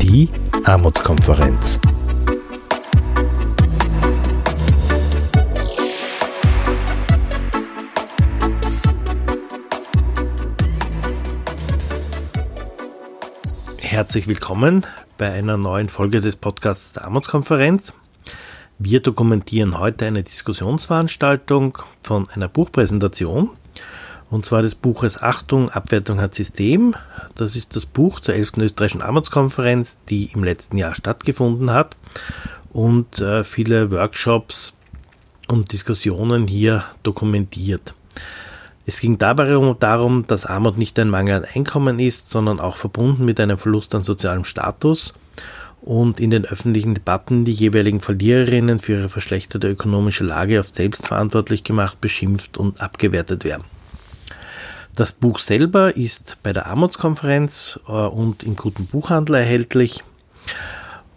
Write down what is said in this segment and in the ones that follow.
Die Armutskonferenz. Herzlich willkommen bei einer neuen Folge des Podcasts der Armutskonferenz. Wir dokumentieren heute eine Diskussionsveranstaltung von einer Buchpräsentation und zwar des Buches Achtung, Abwertung hat System. Das ist das Buch zur 11. österreichischen Armutskonferenz, die im letzten Jahr stattgefunden hat und äh, viele Workshops und Diskussionen hier dokumentiert. Es ging dabei darum, dass Armut nicht ein Mangel an Einkommen ist, sondern auch verbunden mit einem Verlust an sozialem Status und in den öffentlichen Debatten die jeweiligen Verliererinnen für ihre verschlechterte ökonomische Lage oft selbstverantwortlich gemacht, beschimpft und abgewertet werden. Das Buch selber ist bei der Armutskonferenz äh, und im guten Buchhandel erhältlich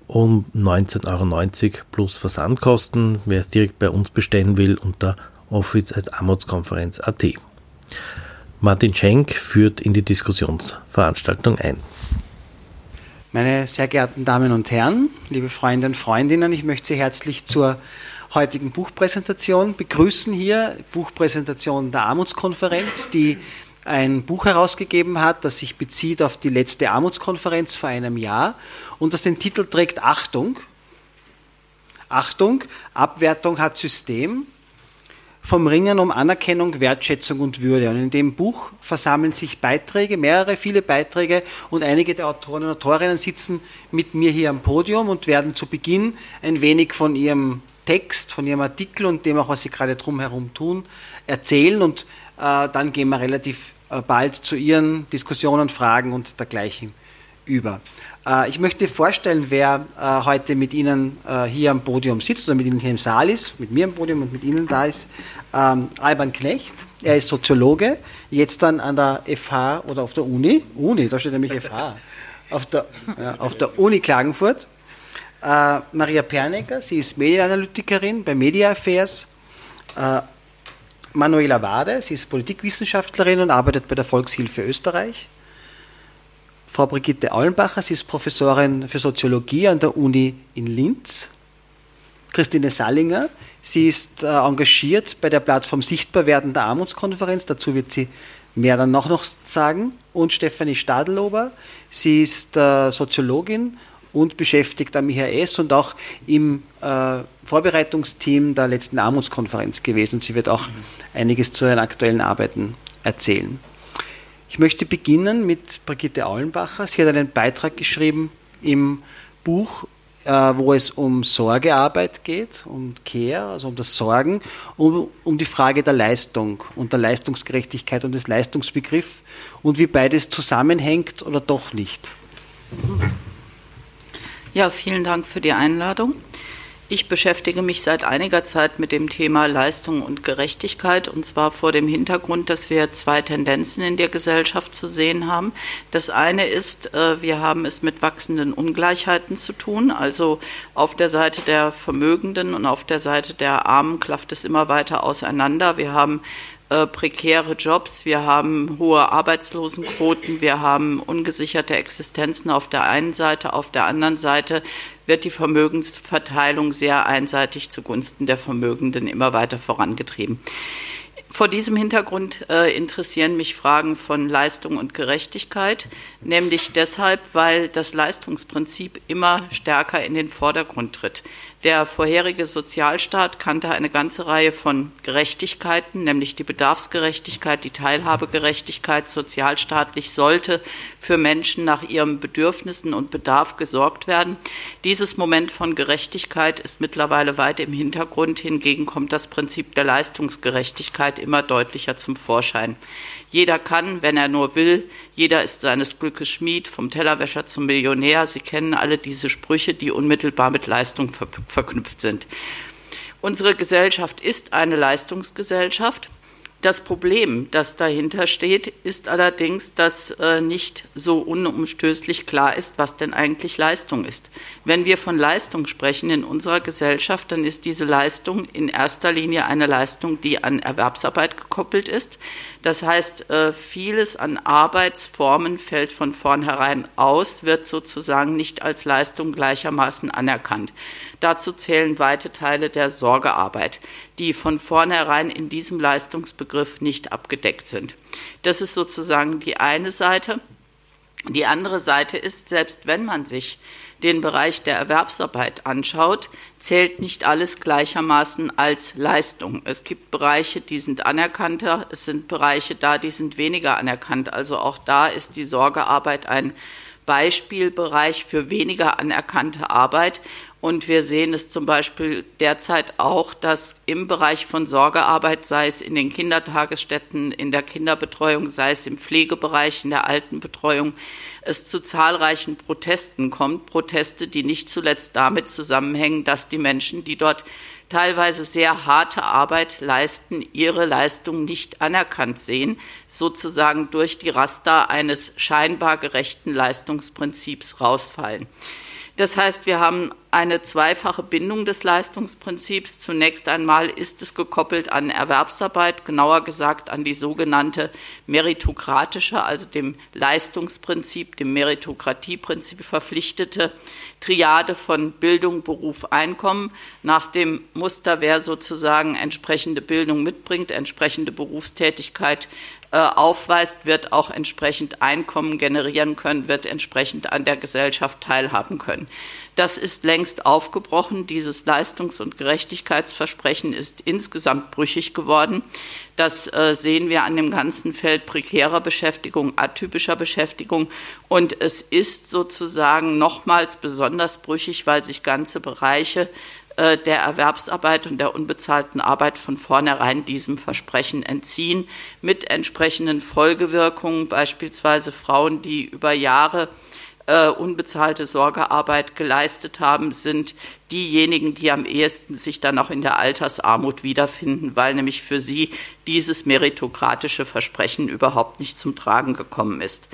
um 19,90 Euro plus Versandkosten. Wer es direkt bei uns bestellen will, unter office als Armutskonferenz.at. Martin Schenk führt in die Diskussionsveranstaltung ein. Meine sehr geehrten Damen und Herren, liebe Freunde und Freundinnen, ich möchte Sie herzlich zur heutigen Buchpräsentation begrüßen hier. Buchpräsentation der Armutskonferenz, die ein Buch herausgegeben hat, das sich bezieht auf die letzte Armutskonferenz vor einem Jahr und das den Titel trägt Achtung. Achtung, Abwertung hat System. Vom Ringen um Anerkennung, Wertschätzung und Würde. Und in dem Buch versammeln sich Beiträge, mehrere, viele Beiträge und einige der Autoren und Autorinnen sitzen mit mir hier am Podium und werden zu Beginn ein wenig von ihrem Text, von ihrem Artikel und dem auch, was sie gerade drumherum tun, erzählen und äh, dann gehen wir relativ äh, bald zu Ihren Diskussionen, Fragen und dergleichen über. Äh, ich möchte vorstellen, wer äh, heute mit Ihnen hier am Podium sitzt oder mit Ihnen hier im Saal ist, mit mir am Podium und mit Ihnen da ist. Ähm, Alban Knecht, er ist Soziologe, jetzt dann an der FH oder auf der Uni, Uni, da steht nämlich FH, auf der, auf der Uni Klagenfurt. Maria Pernecker, sie ist Medienanalytikerin bei Media Affairs. Manuela Wade, sie ist Politikwissenschaftlerin und arbeitet bei der Volkshilfe Österreich. Frau Brigitte Aulenbacher, sie ist Professorin für Soziologie an der Uni in Linz. Christine Sallinger, sie ist äh, engagiert bei der Plattform Sichtbarwerden der Armutskonferenz, dazu wird sie mehr dann noch, noch sagen. Und Stefanie Stadelober, sie ist äh, Soziologin und beschäftigt am IHS und auch im äh, Vorbereitungsteam der letzten Armutskonferenz gewesen. Und sie wird auch mhm. einiges zu ihren aktuellen Arbeiten erzählen. Ich möchte beginnen mit Brigitte Aulenbacher. Sie hat einen Beitrag geschrieben im Buch, äh, wo es um Sorgearbeit geht, um Care, also um das Sorgen, um, um die Frage der Leistung und der Leistungsgerechtigkeit und des Leistungsbegriffs und wie beides zusammenhängt oder doch nicht. Ja, vielen Dank für die Einladung. Ich beschäftige mich seit einiger Zeit mit dem Thema Leistung und Gerechtigkeit und zwar vor dem Hintergrund, dass wir zwei Tendenzen in der Gesellschaft zu sehen haben. Das eine ist, äh, wir haben es mit wachsenden Ungleichheiten zu tun. Also auf der Seite der Vermögenden und auf der Seite der Armen klafft es immer weiter auseinander. Wir haben äh, prekäre Jobs, wir haben hohe Arbeitslosenquoten, wir haben ungesicherte Existenzen auf der einen Seite, auf der anderen Seite wird die Vermögensverteilung sehr einseitig zugunsten der Vermögenden immer weiter vorangetrieben. Vor diesem Hintergrund äh, interessieren mich Fragen von Leistung und Gerechtigkeit, nämlich deshalb, weil das Leistungsprinzip immer stärker in den Vordergrund tritt. Der vorherige Sozialstaat kannte eine ganze Reihe von Gerechtigkeiten, nämlich die Bedarfsgerechtigkeit, die Teilhabegerechtigkeit. Sozialstaatlich sollte für Menschen nach ihren Bedürfnissen und Bedarf gesorgt werden. Dieses Moment von Gerechtigkeit ist mittlerweile weit im Hintergrund. Hingegen kommt das Prinzip der Leistungsgerechtigkeit immer deutlicher zum Vorschein. Jeder kann, wenn er nur will. Jeder ist seines Glückes Schmied, vom Tellerwäscher zum Millionär. Sie kennen alle diese Sprüche, die unmittelbar mit Leistung ver verknüpft sind. Unsere Gesellschaft ist eine Leistungsgesellschaft. Das Problem, das dahinter steht, ist allerdings, dass äh, nicht so unumstößlich klar ist, was denn eigentlich Leistung ist. Wenn wir von Leistung sprechen in unserer Gesellschaft, dann ist diese Leistung in erster Linie eine Leistung, die an Erwerbsarbeit gekoppelt ist. Das heißt, äh, vieles an Arbeitsformen fällt von vornherein aus, wird sozusagen nicht als Leistung gleichermaßen anerkannt. Dazu zählen weite Teile der Sorgearbeit, die von vornherein in diesem Leistungsbegriff nicht abgedeckt sind. Das ist sozusagen die eine Seite. Die andere Seite ist, selbst wenn man sich den Bereich der Erwerbsarbeit anschaut, zählt nicht alles gleichermaßen als Leistung. Es gibt Bereiche, die sind anerkannter, es sind Bereiche da, die sind weniger anerkannt. Also auch da ist die Sorgearbeit ein Beispielbereich für weniger anerkannte Arbeit. Und wir sehen es zum Beispiel derzeit auch, dass im Bereich von Sorgearbeit, sei es in den Kindertagesstätten, in der Kinderbetreuung, sei es im Pflegebereich, in der Altenbetreuung, es zu zahlreichen Protesten kommt. Proteste, die nicht zuletzt damit zusammenhängen, dass die Menschen, die dort teilweise sehr harte Arbeit leisten, ihre Leistung nicht anerkannt sehen, sozusagen durch die Raster eines scheinbar gerechten Leistungsprinzips rausfallen. Das heißt, wir haben eine zweifache Bindung des Leistungsprinzips. Zunächst einmal ist es gekoppelt an Erwerbsarbeit, genauer gesagt an die sogenannte meritokratische, also dem Leistungsprinzip, dem Meritokratieprinzip verpflichtete Triade von Bildung, Beruf, Einkommen. Nach dem Muster, wer sozusagen entsprechende Bildung mitbringt, entsprechende Berufstätigkeit äh, aufweist, wird auch entsprechend Einkommen generieren können, wird entsprechend an der Gesellschaft teilhaben können. Das ist längst aufgebrochen. Dieses Leistungs- und Gerechtigkeitsversprechen ist insgesamt brüchig geworden. Das äh, sehen wir an dem ganzen Feld prekärer Beschäftigung, atypischer Beschäftigung. Und es ist sozusagen nochmals besonders brüchig, weil sich ganze Bereiche äh, der Erwerbsarbeit und der unbezahlten Arbeit von vornherein diesem Versprechen entziehen, mit entsprechenden Folgewirkungen, beispielsweise Frauen, die über Jahre äh, unbezahlte Sorgearbeit geleistet haben, sind diejenigen, die am ehesten sich dann auch in der Altersarmut wiederfinden, weil nämlich für sie dieses meritokratische Versprechen überhaupt nicht zum Tragen gekommen ist.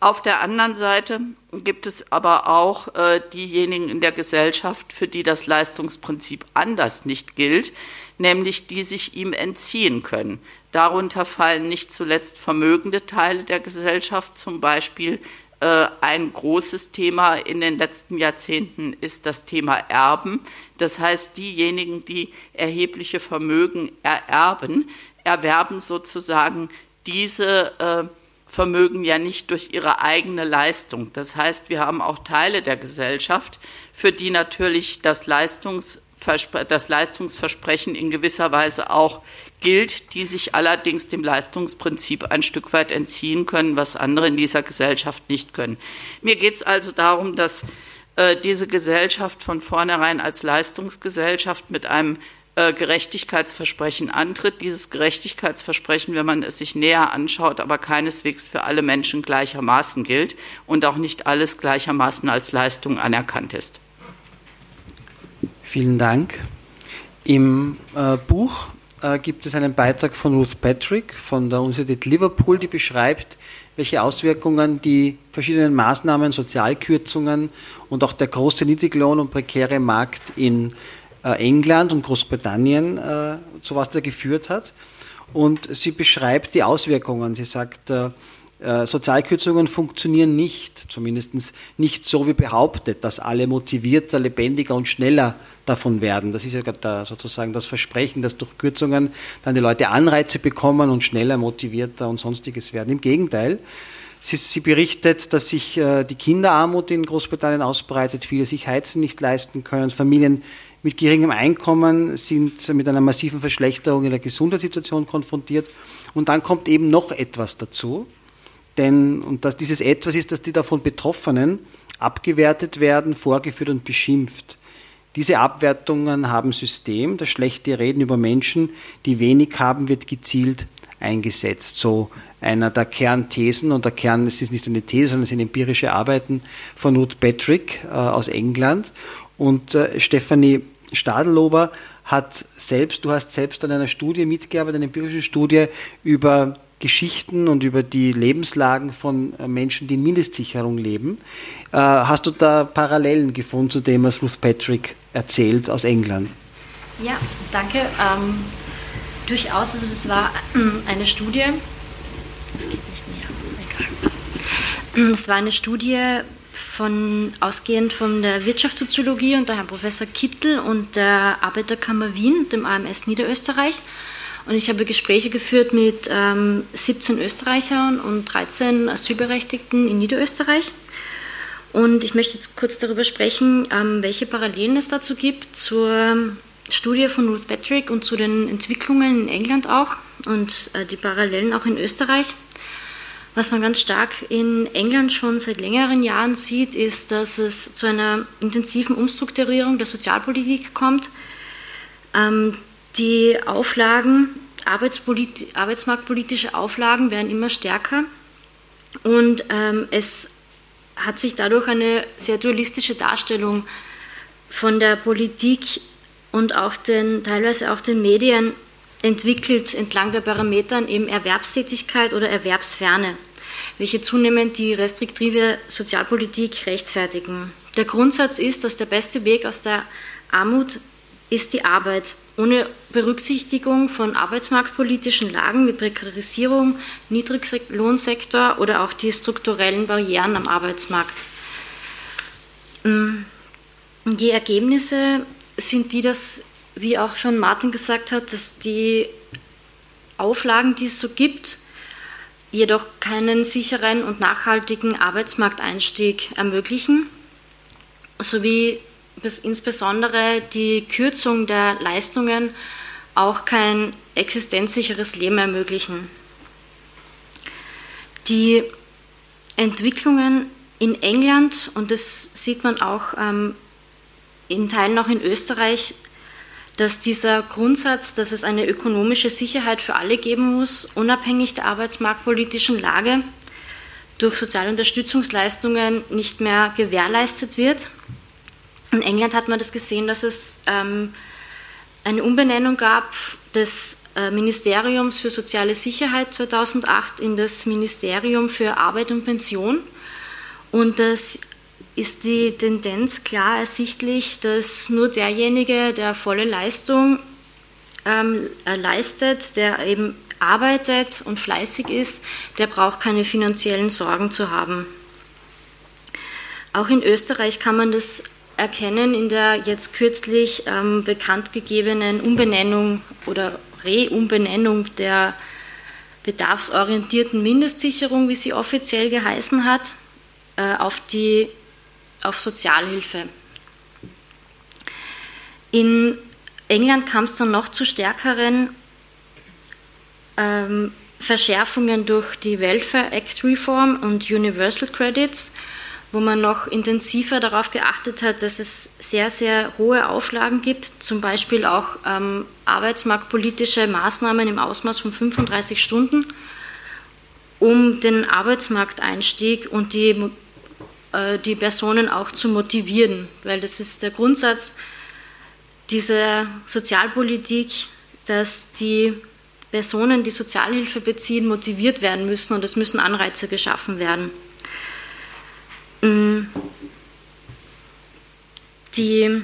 Auf der anderen Seite gibt es aber auch äh, diejenigen in der Gesellschaft, für die das Leistungsprinzip anders nicht gilt, nämlich die sich ihm entziehen können. Darunter fallen nicht zuletzt vermögende Teile der Gesellschaft, zum Beispiel äh, ein großes Thema in den letzten Jahrzehnten ist das Thema Erben. Das heißt, diejenigen, die erhebliche Vermögen ererben, erwerben sozusagen diese äh, Vermögen ja nicht durch ihre eigene Leistung. Das heißt, wir haben auch Teile der Gesellschaft, für die natürlich das, Leistungsverspre das Leistungsversprechen in gewisser Weise auch gilt, die sich allerdings dem Leistungsprinzip ein Stück weit entziehen können, was andere in dieser Gesellschaft nicht können. Mir geht es also darum, dass äh, diese Gesellschaft von vornherein als Leistungsgesellschaft mit einem äh, Gerechtigkeitsversprechen antritt. Dieses Gerechtigkeitsversprechen, wenn man es sich näher anschaut, aber keineswegs für alle Menschen gleichermaßen gilt und auch nicht alles gleichermaßen als Leistung anerkannt ist. Vielen Dank. Im äh, Buch äh, gibt es einen Beitrag von Ruth Patrick von der Universität Liverpool, die beschreibt, welche Auswirkungen die verschiedenen Maßnahmen, Sozialkürzungen und auch der große Niedriglohn und prekäre Markt in England und Großbritannien äh, zu was da geführt hat. Und sie beschreibt die Auswirkungen. Sie sagt, äh, äh, Sozialkürzungen funktionieren nicht, zumindest nicht so wie behauptet, dass alle motivierter, lebendiger und schneller davon werden. Das ist ja da sozusagen das Versprechen, dass durch Kürzungen dann die Leute Anreize bekommen und schneller, motivierter und sonstiges werden. Im Gegenteil, Sie, sie, berichtet, dass sich äh, die Kinderarmut in Großbritannien ausbreitet, viele sich Heizen nicht leisten können, Familien mit geringem Einkommen sind mit einer massiven Verschlechterung in der Gesundheitssituation konfrontiert. Und dann kommt eben noch etwas dazu. Denn, und das, dieses etwas ist, dass die davon Betroffenen abgewertet werden, vorgeführt und beschimpft. Diese Abwertungen haben System. Das schlechte Reden über Menschen, die wenig haben, wird gezielt eingesetzt. So einer der Kernthesen und der Kern, es ist nicht eine These, sondern es sind empirische Arbeiten von Ruth Patrick äh, aus England. Und äh, Stephanie Stadelober hat selbst, du hast selbst an einer Studie mitgearbeitet, einer empirischen Studie über Geschichten und über die Lebenslagen von äh, Menschen, die in Mindestsicherung leben. Äh, hast du da Parallelen gefunden zu dem, was Ruth Patrick erzählt aus England? Ja, danke. Ähm, durchaus, also das war äh, eine Studie, das geht nicht näher, egal. Es war eine Studie von, ausgehend von der Wirtschaftssoziologie und der Herrn Professor Kittel und der Arbeiterkammer Wien, dem AMS Niederösterreich. Und ich habe Gespräche geführt mit ähm, 17 Österreichern und 13 Asylberechtigten in Niederösterreich. Und ich möchte jetzt kurz darüber sprechen, ähm, welche Parallelen es dazu gibt zur Studie von Ruth Patrick und zu den Entwicklungen in England auch und äh, die Parallelen auch in Österreich. Was man ganz stark in England schon seit längeren Jahren sieht, ist, dass es zu einer intensiven Umstrukturierung der Sozialpolitik kommt. Ähm, die Auflagen, arbeitsmarktpolitische Auflagen werden immer stärker und ähm, es hat sich dadurch eine sehr dualistische Darstellung von der Politik und auch den, teilweise auch den Medien entwickelt entlang der Parametern eben Erwerbstätigkeit oder Erwerbsferne welche zunehmend die restriktive Sozialpolitik rechtfertigen. Der Grundsatz ist, dass der beste Weg aus der Armut ist die Arbeit, ohne Berücksichtigung von arbeitsmarktpolitischen Lagen wie Prekarisierung, Niedriglohnsektor oder auch die strukturellen Barrieren am Arbeitsmarkt. Mm, die Ergebnisse sind die, dass, wie auch schon Martin gesagt hat, dass die Auflagen, die es so gibt, jedoch keinen sicheren und nachhaltigen Arbeitsmarkteinstieg ermöglichen, sowie insbesondere die Kürzung der Leistungen auch kein existenzsicheres Leben ermöglichen. Die Entwicklungen in England, und das sieht man auch ähm, in Teilen auch in Österreich, dass dieser Grundsatz, dass es eine ökonomische Sicherheit für alle geben muss, unabhängig der arbeitsmarktpolitischen Lage, durch soziale Unterstützungsleistungen nicht mehr gewährleistet wird. In England hat man das gesehen, dass es ähm, eine Umbenennung gab des äh, Ministeriums für soziale Sicherheit 2008 in das Ministerium für Arbeit und Pension und das ist die Tendenz klar ersichtlich, dass nur derjenige, der volle Leistung ähm, leistet, der eben arbeitet und fleißig ist, der braucht keine finanziellen Sorgen zu haben. Auch in Österreich kann man das erkennen in der jetzt kürzlich ähm, bekannt gegebenen Umbenennung oder Reumbenennung der bedarfsorientierten Mindestsicherung, wie sie offiziell geheißen hat, äh, auf die auf Sozialhilfe. In England kam es dann noch zu stärkeren ähm, Verschärfungen durch die Welfare Act Reform und Universal Credits, wo man noch intensiver darauf geachtet hat, dass es sehr, sehr hohe Auflagen gibt, zum Beispiel auch ähm, arbeitsmarktpolitische Maßnahmen im Ausmaß von 35 Stunden, um den Arbeitsmarkteinstieg und die die Personen auch zu motivieren, weil das ist der Grundsatz dieser Sozialpolitik, dass die Personen, die Sozialhilfe beziehen, motiviert werden müssen und es müssen Anreize geschaffen werden. Mm. Die,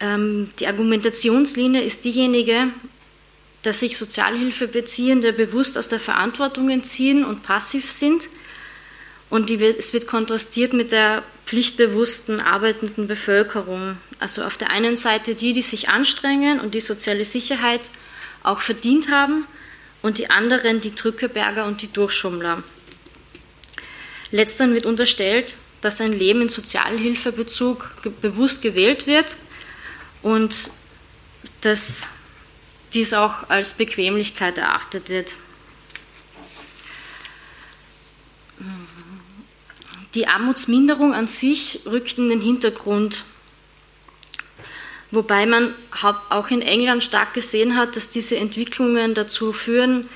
ähm, die Argumentationslinie ist diejenige, dass sich Sozialhilfebeziehende bewusst aus der Verantwortung entziehen und passiv sind und die, es wird kontrastiert mit der pflichtbewussten arbeitenden Bevölkerung. Also auf der einen Seite die, die sich anstrengen und die soziale Sicherheit auch verdient haben, und die anderen die Drückeberger und die Durchschummler. Letzteren wird unterstellt, dass ein Leben in Sozialhilfebezug bewusst gewählt wird und dass dies auch als Bequemlichkeit erachtet wird. Die Armutsminderung an sich rückt in den Hintergrund, wobei man auch in England stark gesehen hat, dass diese Entwicklungen dazu führen,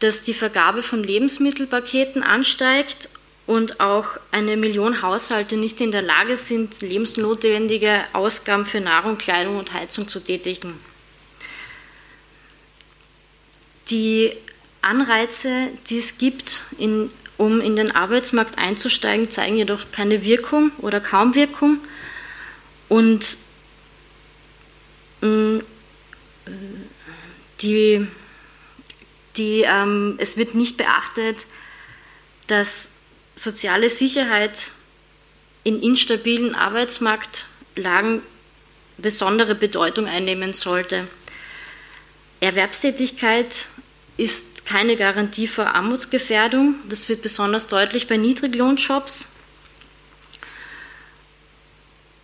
dass die Vergabe von Lebensmittelpaketen ansteigt und auch eine Million Haushalte nicht in der Lage sind, lebensnotwendige Ausgaben für Nahrung, Kleidung und Heizung zu tätigen. Die Anreize, die es gibt, in, um in den Arbeitsmarkt einzusteigen, zeigen jedoch keine Wirkung oder kaum Wirkung. Und mm, die, die, ähm, es wird nicht beachtet, dass soziale Sicherheit in instabilen Arbeitsmarktlagen besondere Bedeutung einnehmen sollte. Erwerbstätigkeit ist keine Garantie vor Armutsgefährdung. Das wird besonders deutlich bei Niedriglohnjobs.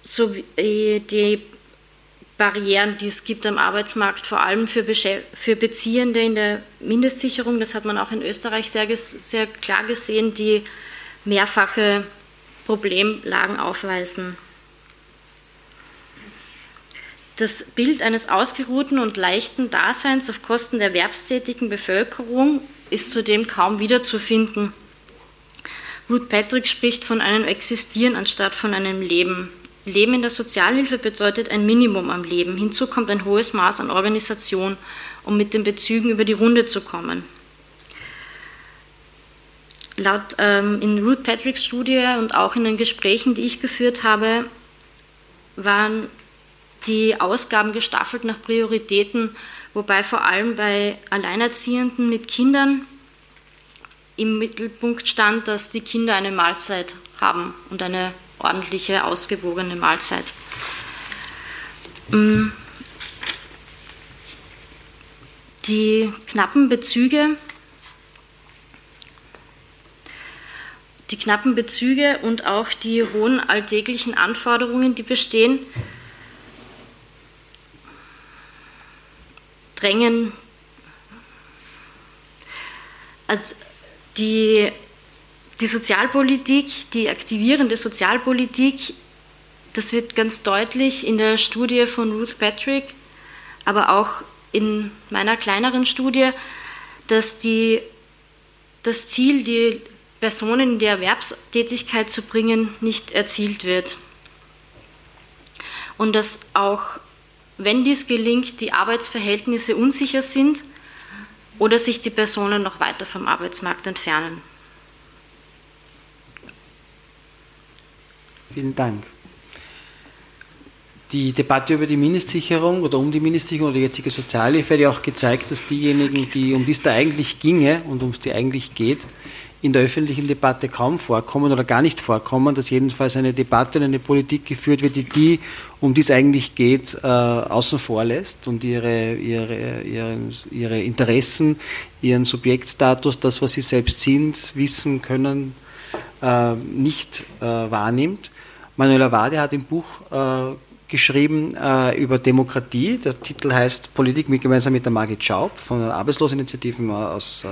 So die Barrieren, die es gibt am Arbeitsmarkt, vor allem für, für Beziehende in der Mindestsicherung, das hat man auch in Österreich sehr, sehr klar gesehen, die mehrfache Problemlagen aufweisen. Das Bild eines ausgeruhten und leichten Daseins auf Kosten der erwerbstätigen Bevölkerung ist zudem kaum wiederzufinden. Ruth Patrick spricht von einem Existieren anstatt von einem Leben. Leben in der Sozialhilfe bedeutet ein Minimum am Leben. Hinzu kommt ein hohes Maß an Organisation, um mit den Bezügen über die Runde zu kommen. Laut ähm, in Ruth Patricks Studie und auch in den Gesprächen, die ich geführt habe, waren die Ausgaben gestaffelt nach Prioritäten, wobei vor allem bei Alleinerziehenden mit Kindern im Mittelpunkt stand, dass die Kinder eine Mahlzeit haben und eine ordentliche, ausgewogene Mahlzeit. Mm. Die knappen Bezüge, die knappen Bezüge und auch die hohen alltäglichen Anforderungen, die bestehen, drängen also die, die Sozialpolitik, die aktivierende Sozialpolitik, das wird ganz deutlich in der Studie von Ruth Patrick, aber auch in meiner kleineren Studie, dass die, das Ziel, die Personen in die Erwerbstätigkeit zu bringen, nicht erzielt wird. Und dass auch wenn dies gelingt, die Arbeitsverhältnisse unsicher sind oder sich die Personen noch weiter vom Arbeitsmarkt entfernen. Vielen Dank. Die Debatte über die Mindestsicherung oder um die Mindestsicherung oder die jetzige Sozialhilfe hat ja auch gezeigt, dass diejenigen, die, um die es da eigentlich ginge und um es die eigentlich geht, in der öffentlichen Debatte kaum vorkommen oder gar nicht vorkommen, dass jedenfalls eine Debatte und eine Politik geführt wird, die die, um die es eigentlich geht, äh, außen vor lässt und ihre, ihre, ihre, ihre Interessen, ihren Subjektstatus, das, was sie selbst sind, wissen können, äh, nicht äh, wahrnimmt. Manuela Wade hat im Buch äh, geschrieben äh, über Demokratie. Der Titel heißt Politik mit, gemeinsam mit der Margit Schaub von der Arbeitsloseninitiativen aus äh,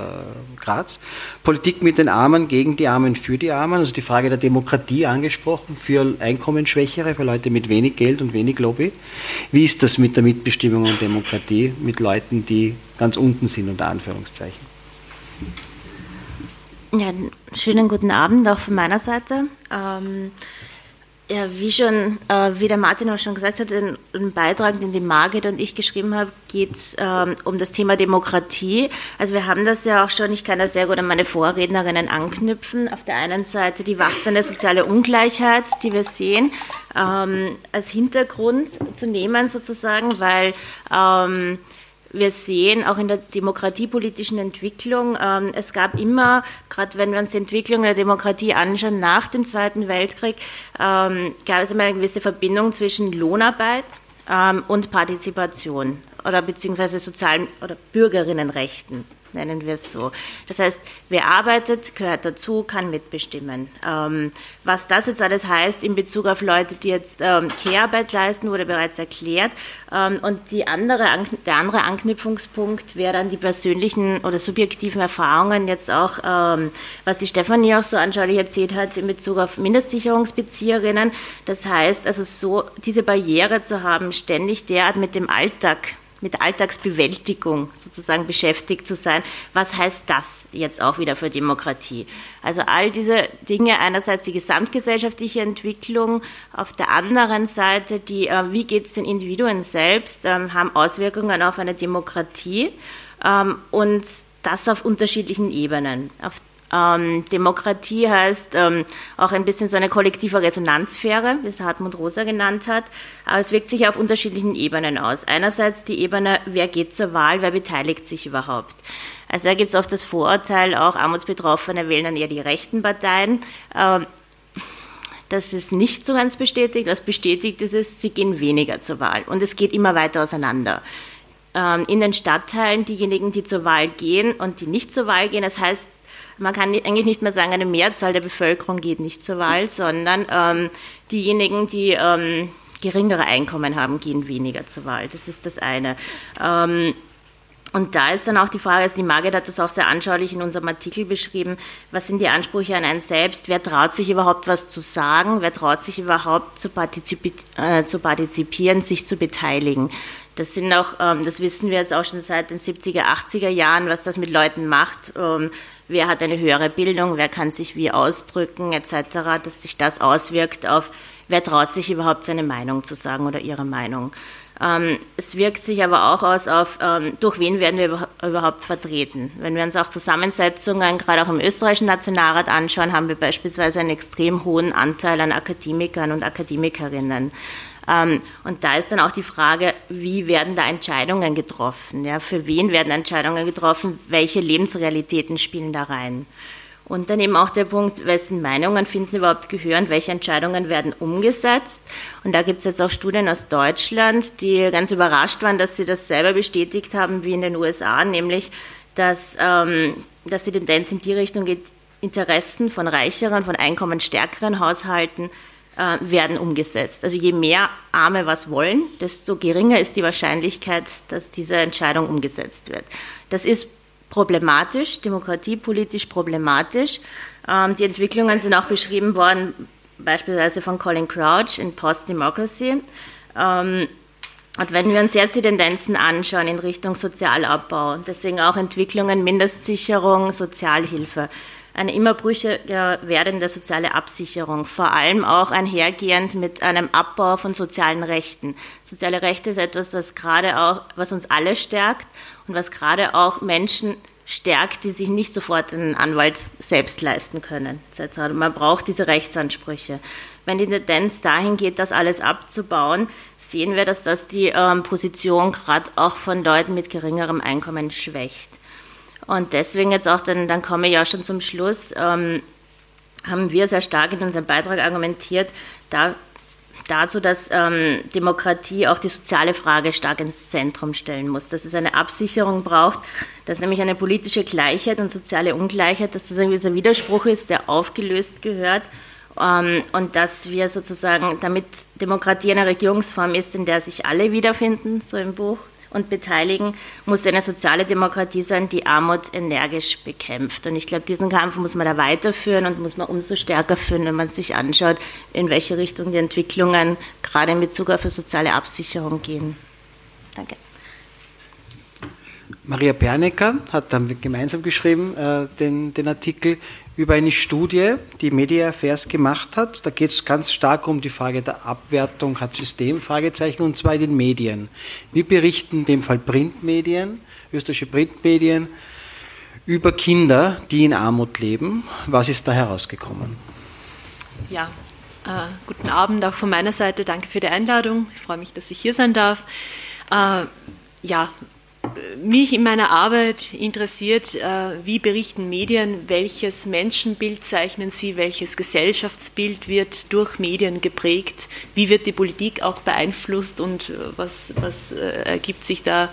Graz. Politik mit den Armen gegen die Armen für die Armen, also die Frage der Demokratie angesprochen für Einkommensschwächere, für Leute mit wenig Geld und wenig Lobby. Wie ist das mit der Mitbestimmung und Demokratie mit Leuten, die ganz unten sind, unter Anführungszeichen? Ja, schönen guten Abend auch von meiner Seite. Ähm, ja, wie schon, äh, wie der Martin auch schon gesagt hat, in einem Beitrag, den die Margit und ich geschrieben haben, geht es ähm, um das Thema Demokratie. Also wir haben das ja auch schon, ich kann da sehr gut an meine Vorrednerinnen anknüpfen. Auf der einen Seite die wachsende soziale Ungleichheit, die wir sehen, ähm, als Hintergrund zu nehmen sozusagen, weil ähm, wir sehen auch in der demokratiepolitischen Entwicklung, ähm, es gab immer, gerade wenn wir uns die Entwicklung der Demokratie anschauen, nach dem Zweiten Weltkrieg, ähm, gab es immer eine gewisse Verbindung zwischen Lohnarbeit ähm, und Partizipation oder beziehungsweise sozialen oder Bürgerinnenrechten nennen wir es so. Das heißt, wer arbeitet, gehört dazu, kann mitbestimmen. Ähm, was das jetzt alles heißt in Bezug auf Leute, die jetzt ähm, Care-Arbeit leisten, wurde bereits erklärt. Ähm, und die andere, der andere Anknüpfungspunkt wäre dann die persönlichen oder subjektiven Erfahrungen, jetzt auch, ähm, was die Stefanie auch so anschaulich erzählt hat in Bezug auf Mindestsicherungsbezieherinnen. Das heißt, also so diese Barriere zu haben, ständig derart mit dem Alltag mit Alltagsbewältigung sozusagen beschäftigt zu sein. Was heißt das jetzt auch wieder für Demokratie? Also all diese Dinge, einerseits die gesamtgesellschaftliche Entwicklung, auf der anderen Seite die, äh, wie geht es den Individuen selbst, ähm, haben Auswirkungen auf eine Demokratie ähm, und das auf unterschiedlichen Ebenen. Auf ähm, Demokratie heißt ähm, auch ein bisschen so eine kollektive Resonanzsphäre, wie es Hartmut Rosa genannt hat. Aber es wirkt sich auf unterschiedlichen Ebenen aus. Einerseits die Ebene, wer geht zur Wahl, wer beteiligt sich überhaupt. Also da gibt es oft das Vorurteil, auch Armutsbetroffene wählen dann eher die rechten Parteien. Ähm, das ist nicht so ganz bestätigt. Was bestätigt ist, ist, sie gehen weniger zur Wahl. Und es geht immer weiter auseinander ähm, in den Stadtteilen diejenigen, die zur Wahl gehen und die nicht zur Wahl gehen. Das heißt, man kann eigentlich nicht mehr sagen, eine Mehrzahl der Bevölkerung geht nicht zur Wahl, sondern ähm, diejenigen, die ähm, geringere Einkommen haben, gehen weniger zur Wahl. Das ist das eine. Ähm, und da ist dann auch die Frage, also die Margit hat das auch sehr anschaulich in unserem Artikel beschrieben, was sind die Ansprüche an einen selbst, wer traut sich überhaupt was zu sagen, wer traut sich überhaupt zu, partizip äh, zu partizipieren, sich zu beteiligen. Das sind auch, ähm, das wissen wir jetzt auch schon seit den 70er, 80er Jahren, was das mit Leuten macht. Ähm, wer hat eine höhere Bildung, wer kann sich wie ausdrücken, etc., dass sich das auswirkt auf, wer traut sich überhaupt seine Meinung zu sagen oder ihre Meinung. Ähm, es wirkt sich aber auch aus auf, ähm, durch wen werden wir überhaupt vertreten. Wenn wir uns auch Zusammensetzungen, gerade auch im österreichischen Nationalrat anschauen, haben wir beispielsweise einen extrem hohen Anteil an Akademikern und Akademikerinnen. Ähm, und da ist dann auch die Frage, wie werden da Entscheidungen getroffen? Ja, für wen werden Entscheidungen getroffen? Welche Lebensrealitäten spielen da rein? Und dann eben auch der Punkt, wessen Meinungen finden überhaupt gehören, welche Entscheidungen werden umgesetzt. Und da gibt es jetzt auch Studien aus Deutschland, die ganz überrascht waren, dass sie das selber bestätigt haben wie in den USA, nämlich dass, ähm, dass die Tendenz in die Richtung geht, Interessen von reicheren, von einkommensstärkeren Haushalten äh, werden umgesetzt. Also je mehr Arme was wollen, desto geringer ist die Wahrscheinlichkeit, dass diese Entscheidung umgesetzt wird. Das ist problematisch, demokratiepolitisch problematisch. Ähm, die Entwicklungen sind auch beschrieben worden, beispielsweise von Colin Crouch in Post-Democracy. Ähm, und wenn wir uns jetzt die Tendenzen anschauen in Richtung Sozialabbau, deswegen auch Entwicklungen, Mindestsicherung, Sozialhilfe, eine immer brüchiger werdende soziale Absicherung, vor allem auch einhergehend mit einem Abbau von sozialen Rechten. Soziale Rechte ist etwas, was gerade auch, was uns alle stärkt und was gerade auch Menschen stärkt, die sich nicht sofort einen Anwalt selbst leisten können. Man braucht diese Rechtsansprüche. Wenn die Tendenz dahin geht, das alles abzubauen, sehen wir, dass das die ähm, Position gerade auch von Leuten mit geringerem Einkommen schwächt. Und deswegen jetzt auch, dann, dann komme ich auch schon zum Schluss, ähm, haben wir sehr stark in unserem Beitrag argumentiert, da, dazu, dass ähm, Demokratie auch die soziale Frage stark ins Zentrum stellen muss, dass es eine Absicherung braucht, dass nämlich eine politische Gleichheit und soziale Ungleichheit, dass das irgendwie so ein Widerspruch ist, der aufgelöst gehört ähm, und dass wir sozusagen, damit Demokratie eine Regierungsform ist, in der sich alle wiederfinden, so im Buch, und beteiligen, muss eine soziale Demokratie sein, die Armut energisch bekämpft. Und ich glaube, diesen Kampf muss man da weiterführen und muss man umso stärker führen, wenn man sich anschaut, in welche Richtung die Entwicklungen gerade in Bezug auf soziale Absicherung gehen. Danke. Maria Pernecker hat dann gemeinsam geschrieben äh, den, den Artikel über eine Studie, die Media Affairs gemacht hat. Da geht es ganz stark um die Frage der Abwertung, hat System, Fragezeichen, und zwar in den Medien. Wir berichten in dem Fall Printmedien, österreichische Printmedien, über Kinder, die in Armut leben. Was ist da herausgekommen? Ja, äh, guten Abend auch von meiner Seite. Danke für die Einladung. Ich freue mich, dass ich hier sein darf. Äh, ja, mich in meiner Arbeit interessiert, äh, wie berichten Medien, welches Menschenbild zeichnen sie, welches Gesellschaftsbild wird durch Medien geprägt, wie wird die Politik auch beeinflusst und äh, was, was äh, ergibt sich da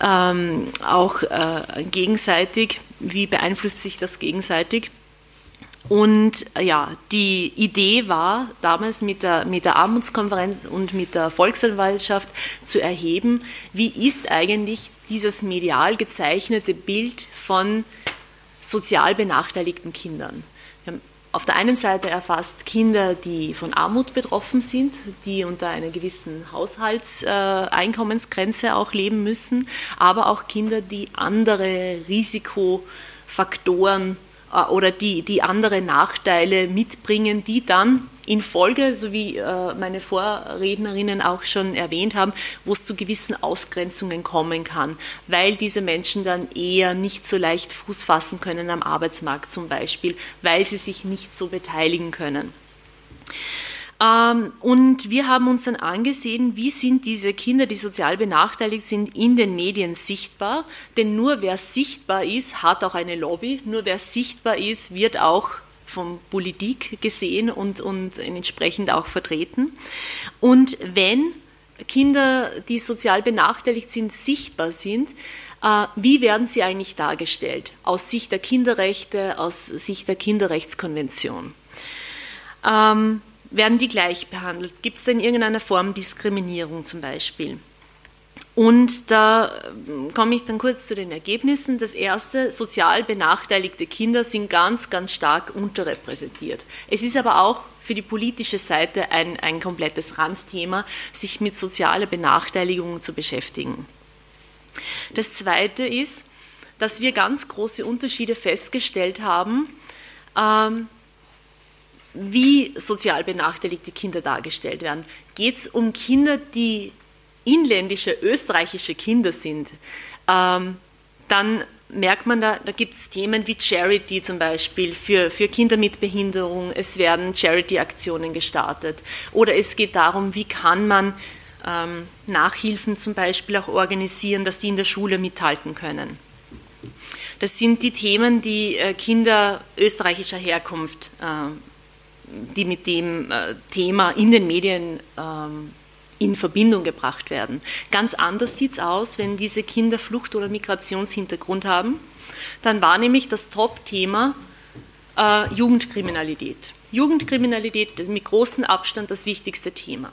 ähm, auch gegenseitig, wie beeinflusst sich das gegenseitig. Und ja, die Idee war damals mit der, mit der Armutskonferenz und mit der Volksanwaltschaft zu erheben, wie ist eigentlich dieses medial gezeichnete Bild von sozial benachteiligten Kindern. Wir haben auf der einen Seite erfasst Kinder, die von Armut betroffen sind, die unter einer gewissen Haushaltseinkommensgrenze äh, auch leben müssen, aber auch Kinder, die andere Risikofaktoren äh, oder die, die andere Nachteile mitbringen, die dann in Folge, so wie äh, meine Vorrednerinnen auch schon erwähnt haben, wo es zu gewissen Ausgrenzungen kommen kann, weil diese Menschen dann eher nicht so leicht Fuß fassen können am Arbeitsmarkt zum Beispiel, weil sie sich nicht so beteiligen können. Ähm, und wir haben uns dann angesehen, wie sind diese Kinder, die sozial benachteiligt sind, in den Medien sichtbar. Denn nur wer sichtbar ist, hat auch eine Lobby. Nur wer sichtbar ist, wird auch von Politik gesehen und, und entsprechend auch vertreten. Und wenn Kinder, die sozial benachteiligt sind, sichtbar sind, äh, wie werden sie eigentlich dargestellt? Aus Sicht der Kinderrechte, aus Sicht der Kinderrechtskonvention. Ähm, werden die gleich behandelt? Gibt es da in irgendeiner Form Diskriminierung zum Beispiel? Und da ähm, komme ich dann kurz zu den Ergebnissen. Das erste, sozial benachteiligte Kinder sind ganz, ganz stark unterrepräsentiert. Es ist aber auch für die politische Seite ein, ein komplettes Randthema, sich mit sozialer Benachteiligung zu beschäftigen. Das zweite ist, dass wir ganz große Unterschiede festgestellt haben, ähm, wie sozial benachteiligte Kinder dargestellt werden. Geht es um Kinder, die inländische österreichische Kinder sind, ähm, dann merkt man, da, da gibt es Themen wie Charity zum Beispiel für, für Kinder mit Behinderung. Es werden Charity-Aktionen gestartet. Oder es geht darum, wie kann man ähm, Nachhilfen zum Beispiel auch organisieren, dass die in der Schule mithalten können. Das sind die Themen, die äh, Kinder österreichischer Herkunft, äh, die mit dem äh, Thema in den Medien ähm, in Verbindung gebracht werden. Ganz anders sieht es aus, wenn diese Kinder Flucht- oder Migrationshintergrund haben. Dann war nämlich das Top-Thema äh, Jugendkriminalität. Jugendkriminalität ist mit großem Abstand das wichtigste Thema.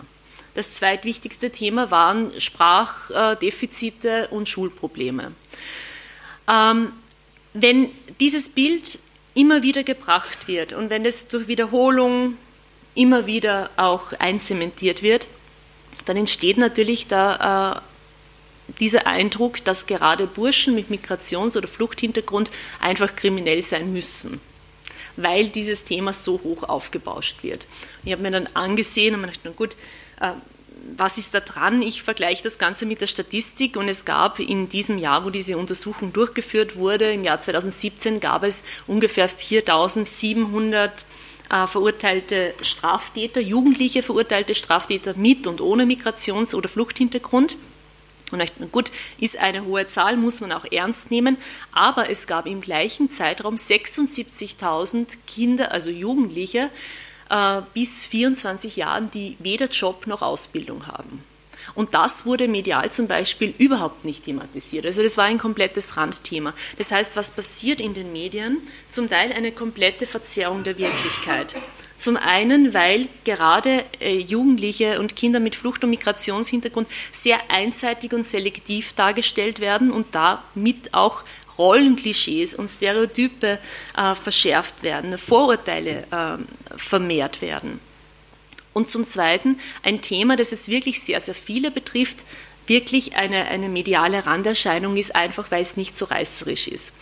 Das zweitwichtigste Thema waren Sprachdefizite und Schulprobleme. Ähm, wenn dieses Bild immer wieder gebracht wird und wenn es durch Wiederholung immer wieder auch einzementiert wird, dann entsteht natürlich da äh, dieser Eindruck, dass gerade Burschen mit Migrations- oder Fluchthintergrund einfach kriminell sein müssen, weil dieses Thema so hoch aufgebauscht wird. Ich habe mir dann angesehen und mir gedacht, na gut, äh, was ist da dran? Ich vergleiche das Ganze mit der Statistik und es gab in diesem Jahr, wo diese Untersuchung durchgeführt wurde, im Jahr 2017 gab es ungefähr 4700 äh, verurteilte Straftäter, jugendliche verurteilte Straftäter mit und ohne Migrations- oder Fluchthintergrund. Und gut, ist eine hohe Zahl, muss man auch ernst nehmen, aber es gab im gleichen Zeitraum 76.000 Kinder, also Jugendliche, äh, bis 24 Jahren, die weder Job noch Ausbildung haben. Und das wurde medial zum Beispiel überhaupt nicht thematisiert. Also das war ein komplettes Randthema. Das heißt, was passiert in den Medien? Zum Teil eine komplette Verzerrung der Wirklichkeit. Zum einen, weil gerade äh, Jugendliche und Kinder mit Flucht- und Migrationshintergrund sehr einseitig und selektiv dargestellt werden und damit auch Rollenklischees und Stereotype äh, verschärft werden, Vorurteile äh, vermehrt werden. Und zum Zweiten ein Thema, das jetzt wirklich sehr, sehr viele betrifft, wirklich eine, eine mediale Randerscheinung ist, einfach weil es nicht so reißerisch ist.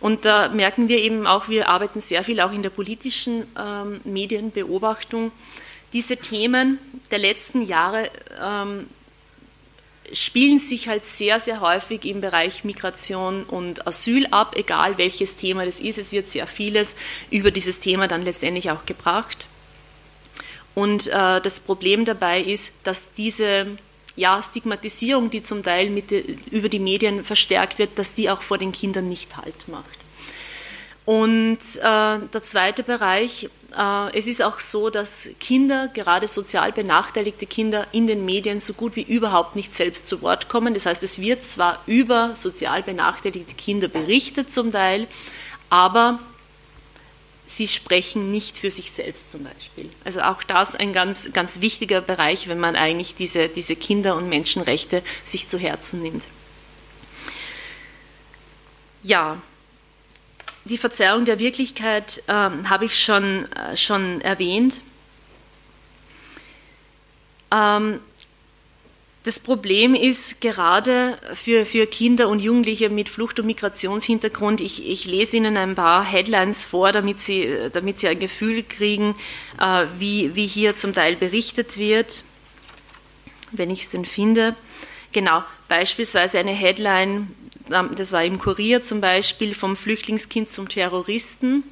Und da merken wir eben auch, wir arbeiten sehr viel auch in der politischen ähm, Medienbeobachtung. Diese Themen der letzten Jahre ähm, spielen sich halt sehr, sehr häufig im Bereich Migration und Asyl ab, egal welches Thema das ist. Es wird sehr vieles über dieses Thema dann letztendlich auch gebracht. Und äh, das Problem dabei ist, dass diese ja, Stigmatisierung, die zum Teil mit, über die Medien verstärkt wird, dass die auch vor den Kindern nicht Halt macht. Und äh, der zweite Bereich, äh, es ist auch so, dass Kinder, gerade sozial benachteiligte Kinder, in den Medien so gut wie überhaupt nicht selbst zu Wort kommen. Das heißt, es wird zwar über sozial benachteiligte Kinder berichtet zum Teil, aber sie sprechen nicht für sich selbst zum Beispiel. Also auch das ein ganz, ganz wichtiger Bereich, wenn man eigentlich diese, diese Kinder- und Menschenrechte sich zu Herzen nimmt. Ja, die Verzerrung der Wirklichkeit äh, habe ich schon, äh, schon erwähnt. Ähm, das Problem ist gerade für, für Kinder und Jugendliche mit Flucht- und Migrationshintergrund, ich, ich lese Ihnen ein paar Headlines vor, damit Sie, damit Sie ein Gefühl kriegen, äh, wie, wie hier zum Teil berichtet wird, wenn ich es denn finde. Genau, beispielsweise eine Headline, das war im Kurier zum Beispiel, vom Flüchtlingskind zum Terroristen.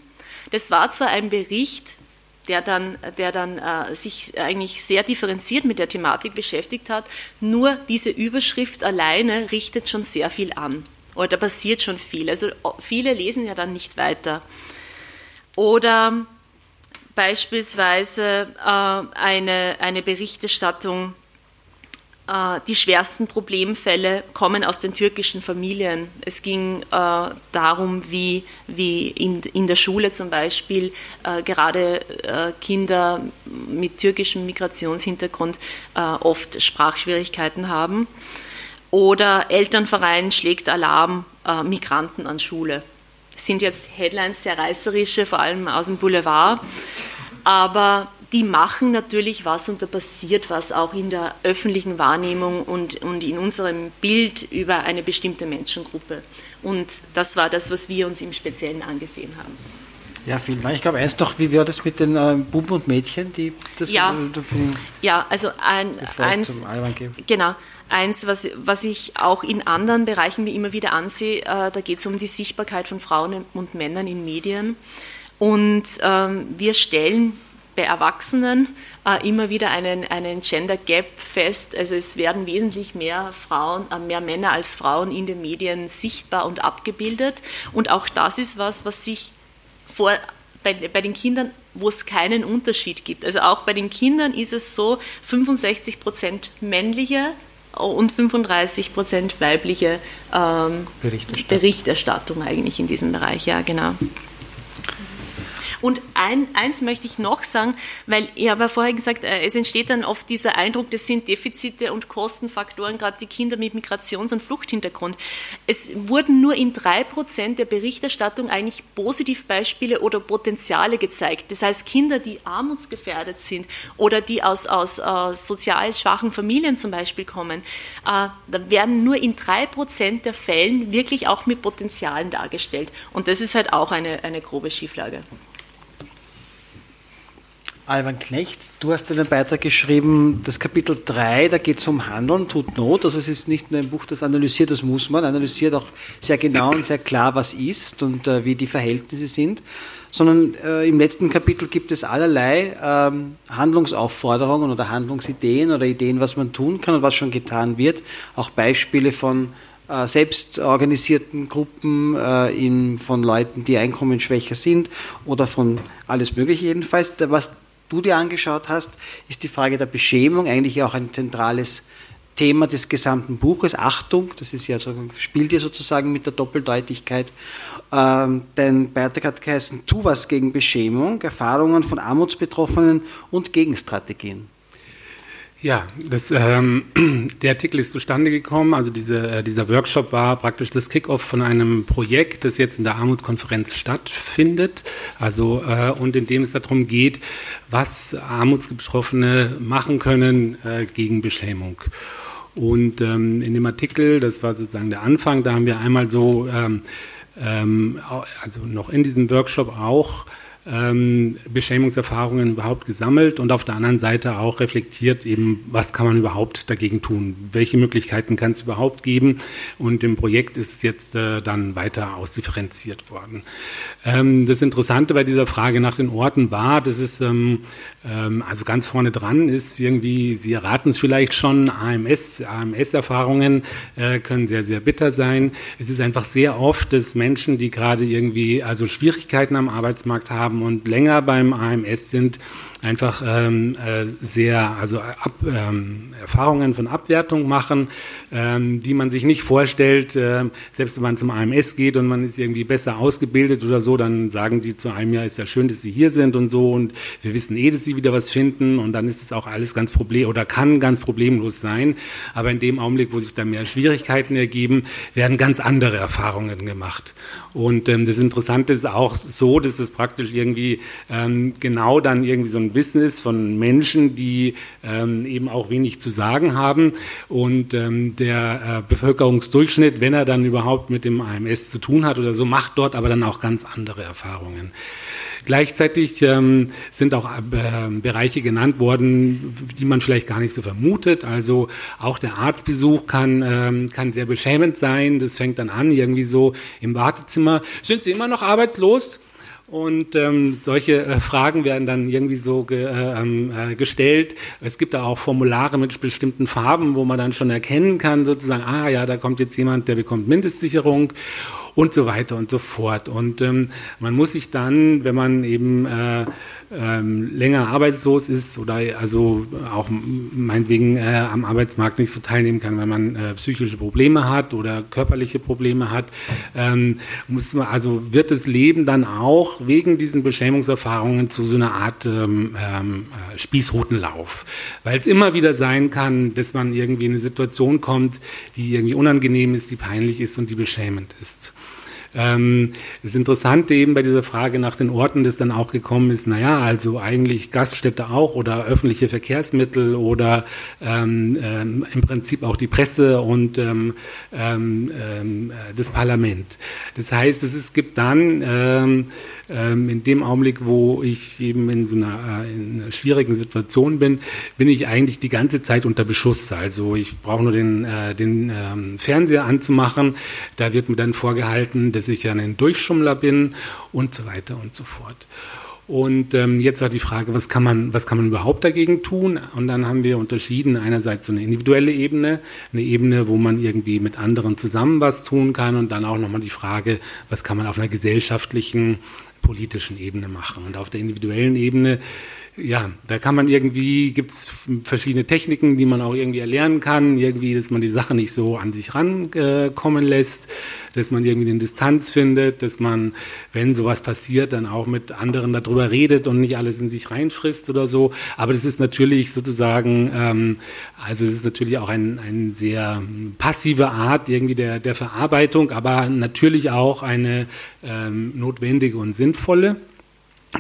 Das war zwar ein Bericht, der dann, der dann äh, sich eigentlich sehr differenziert mit der Thematik beschäftigt hat. Nur diese Überschrift alleine richtet schon sehr viel an. Oder passiert schon viel. Also viele lesen ja dann nicht weiter. Oder beispielsweise äh, eine, eine Berichterstattung die schwersten Problemfälle kommen aus den türkischen Familien. Es ging äh, darum, wie, wie in, in der Schule zum Beispiel äh, gerade äh, Kinder mit türkischem Migrationshintergrund äh, oft Sprachschwierigkeiten haben. Oder Elternverein schlägt Alarm, äh, Migranten an Schule. Das sind jetzt Headlines, sehr reißerische, vor allem aus dem Boulevard. Aber die machen natürlich was und da passiert was auch in der öffentlichen Wahrnehmung und, und in unserem Bild über eine bestimmte Menschengruppe. Und das war das, was wir uns im Speziellen angesehen haben. Ja, vielen Dank. Ich glaube, eins noch, wie war das mit den äh, Buben und Mädchen, die das Ja, äh, ja also ein, eins, genau, eins, was, was ich auch in anderen Bereichen mir immer wieder ansehe, äh, da geht es um die Sichtbarkeit von Frauen und Männern in Medien. Und ähm, wir stellen bei Erwachsenen äh, immer wieder einen, einen Gender Gap fest. Also es werden wesentlich mehr Frauen, äh, mehr Männer als Frauen in den Medien sichtbar und abgebildet. Und auch das ist was, was sich vor, bei, bei den Kindern, wo es keinen Unterschied gibt. Also auch bei den Kindern ist es so, 65 Prozent männliche und 35 Prozent weibliche ähm, Berichterstattung. Berichterstattung eigentlich in diesem Bereich, ja genau. Und ein, eins möchte ich noch sagen, weil ich habe ja vorher gesagt, äh, es entsteht dann oft dieser Eindruck, das sind Defizite und Kostenfaktoren, gerade die Kinder mit Migrations- und Fluchthintergrund. Es wurden nur in drei Prozent der Berichterstattung eigentlich Positivbeispiele oder Potenziale gezeigt. Das heißt, Kinder, die armutsgefährdet sind oder die aus, aus uh, sozial schwachen Familien zum Beispiel kommen, uh, da werden nur in drei Prozent der Fällen wirklich auch mit Potenzialen dargestellt. Und das ist halt auch eine, eine grobe Schieflage. Alban Knecht, du hast einen Beitrag geschrieben, das Kapitel 3, da geht es um Handeln, tut Not. Also es ist nicht nur ein Buch, das analysiert, das muss man, analysiert auch sehr genau und sehr klar, was ist und äh, wie die Verhältnisse sind, sondern äh, im letzten Kapitel gibt es allerlei ähm, Handlungsaufforderungen oder Handlungsideen oder Ideen, was man tun kann und was schon getan wird. Auch Beispiele von äh, selbstorganisierten Gruppen äh, in, von Leuten, die einkommensschwächer sind oder von alles Mögliche jedenfalls. Was du dir angeschaut hast, ist die Frage der Beschämung eigentlich auch ein zentrales Thema des gesamten Buches. Achtung, das ist ja so, spielt ja sozusagen mit der Doppeldeutigkeit. Ähm, dein Beitrag hat geheißen, tu was gegen Beschämung, Erfahrungen von Armutsbetroffenen und Gegenstrategien. Ja, das, ähm, der Artikel ist zustande gekommen. Also diese, äh, dieser Workshop war praktisch das Kickoff von einem Projekt, das jetzt in der Armutskonferenz stattfindet. Also äh, und in dem es darum geht, was Armutsbetroffene machen können äh, gegen Beschämung. Und ähm, in dem Artikel, das war sozusagen der Anfang, da haben wir einmal so, ähm, ähm, also noch in diesem Workshop auch ähm, Beschämungserfahrungen überhaupt gesammelt und auf der anderen Seite auch reflektiert eben, was kann man überhaupt dagegen tun, welche Möglichkeiten kann es überhaupt geben und im Projekt ist es jetzt äh, dann weiter ausdifferenziert worden. Ähm, das Interessante bei dieser Frage nach den Orten war, dass es ähm, also ganz vorne dran ist irgendwie, Sie erraten es vielleicht schon, AMS, AMS-Erfahrungen äh, können sehr, sehr bitter sein. Es ist einfach sehr oft, dass Menschen, die gerade irgendwie also Schwierigkeiten am Arbeitsmarkt haben und länger beim AMS sind, einfach ähm, äh, sehr, also ab, ähm, Erfahrungen von Abwertung machen, ähm, die man sich nicht vorstellt. Äh, selbst wenn man zum AMS geht und man ist irgendwie besser ausgebildet oder so, dann sagen die zu einem, ja, ist ja schön, dass Sie hier sind und so und wir wissen eh, dass Sie wieder was finden und dann ist es auch alles ganz problem oder kann ganz problemlos sein. Aber in dem Augenblick, wo sich da mehr Schwierigkeiten ergeben, werden ganz andere Erfahrungen gemacht. Und ähm, das Interessante ist auch so, dass es praktisch irgendwie ähm, genau dann irgendwie so ein Business von Menschen, die ähm, eben auch wenig zu sagen haben. Und ähm, der äh, Bevölkerungsdurchschnitt, wenn er dann überhaupt mit dem AMS zu tun hat oder so, macht dort aber dann auch ganz andere Erfahrungen. Gleichzeitig ähm, sind auch äh, Bereiche genannt worden, die man vielleicht gar nicht so vermutet. Also auch der Arztbesuch kann, ähm, kann sehr beschämend sein. Das fängt dann an, irgendwie so im Wartezimmer. Sind Sie immer noch arbeitslos? Und ähm, solche äh, Fragen werden dann irgendwie so ge, äh, ähm, äh, gestellt. Es gibt da auch Formulare mit bestimmten Farben, wo man dann schon erkennen kann, sozusagen, ah ja, da kommt jetzt jemand, der bekommt Mindestsicherung und so weiter und so fort. Und ähm, man muss sich dann, wenn man eben äh, ähm, länger arbeitslos ist oder also auch meinetwegen äh, am Arbeitsmarkt nicht so teilnehmen kann, wenn man äh, psychische Probleme hat oder körperliche Probleme hat, ähm, muss man, also wird das Leben dann auch wegen diesen Beschämungserfahrungen zu so einer Art ähm, ähm, äh, Spießrutenlauf, weil es immer wieder sein kann, dass man irgendwie in eine Situation kommt, die irgendwie unangenehm ist, die peinlich ist und die beschämend ist. Ähm, das Interessante eben bei dieser Frage nach den Orten, das dann auch gekommen ist, naja, also eigentlich Gaststätte auch oder öffentliche Verkehrsmittel oder ähm, ähm, im Prinzip auch die Presse und ähm, ähm, ähm das Parlament. Das heißt, es, es gibt dann ähm, in dem Augenblick, wo ich eben in so einer, äh, in einer, schwierigen Situation bin, bin ich eigentlich die ganze Zeit unter Beschuss. Also ich brauche nur den, äh, den ähm, Fernseher anzumachen, da wird mir dann vorgehalten, dass ich ja ein Durchschummler bin und so weiter und so fort. Und ähm, jetzt war die Frage, was kann man, was kann man überhaupt dagegen tun? Und dann haben wir unterschieden einerseits so eine individuelle Ebene, eine Ebene, wo man irgendwie mit anderen zusammen was tun kann, und dann auch nochmal die Frage, was kann man auf einer gesellschaftlichen politischen Ebene machen. Und auf der individuellen Ebene, ja, da kann man irgendwie, gibt es verschiedene Techniken, die man auch irgendwie erlernen kann, irgendwie, dass man die Sache nicht so an sich rankommen äh, lässt, dass man irgendwie eine Distanz findet, dass man, wenn sowas passiert, dann auch mit anderen darüber redet und nicht alles in sich reinfrisst oder so. Aber das ist natürlich sozusagen, ähm, also es ist natürlich auch ein, ein sehr passive Art irgendwie der, der Verarbeitung, aber natürlich auch eine ähm, notwendige und sinnvolle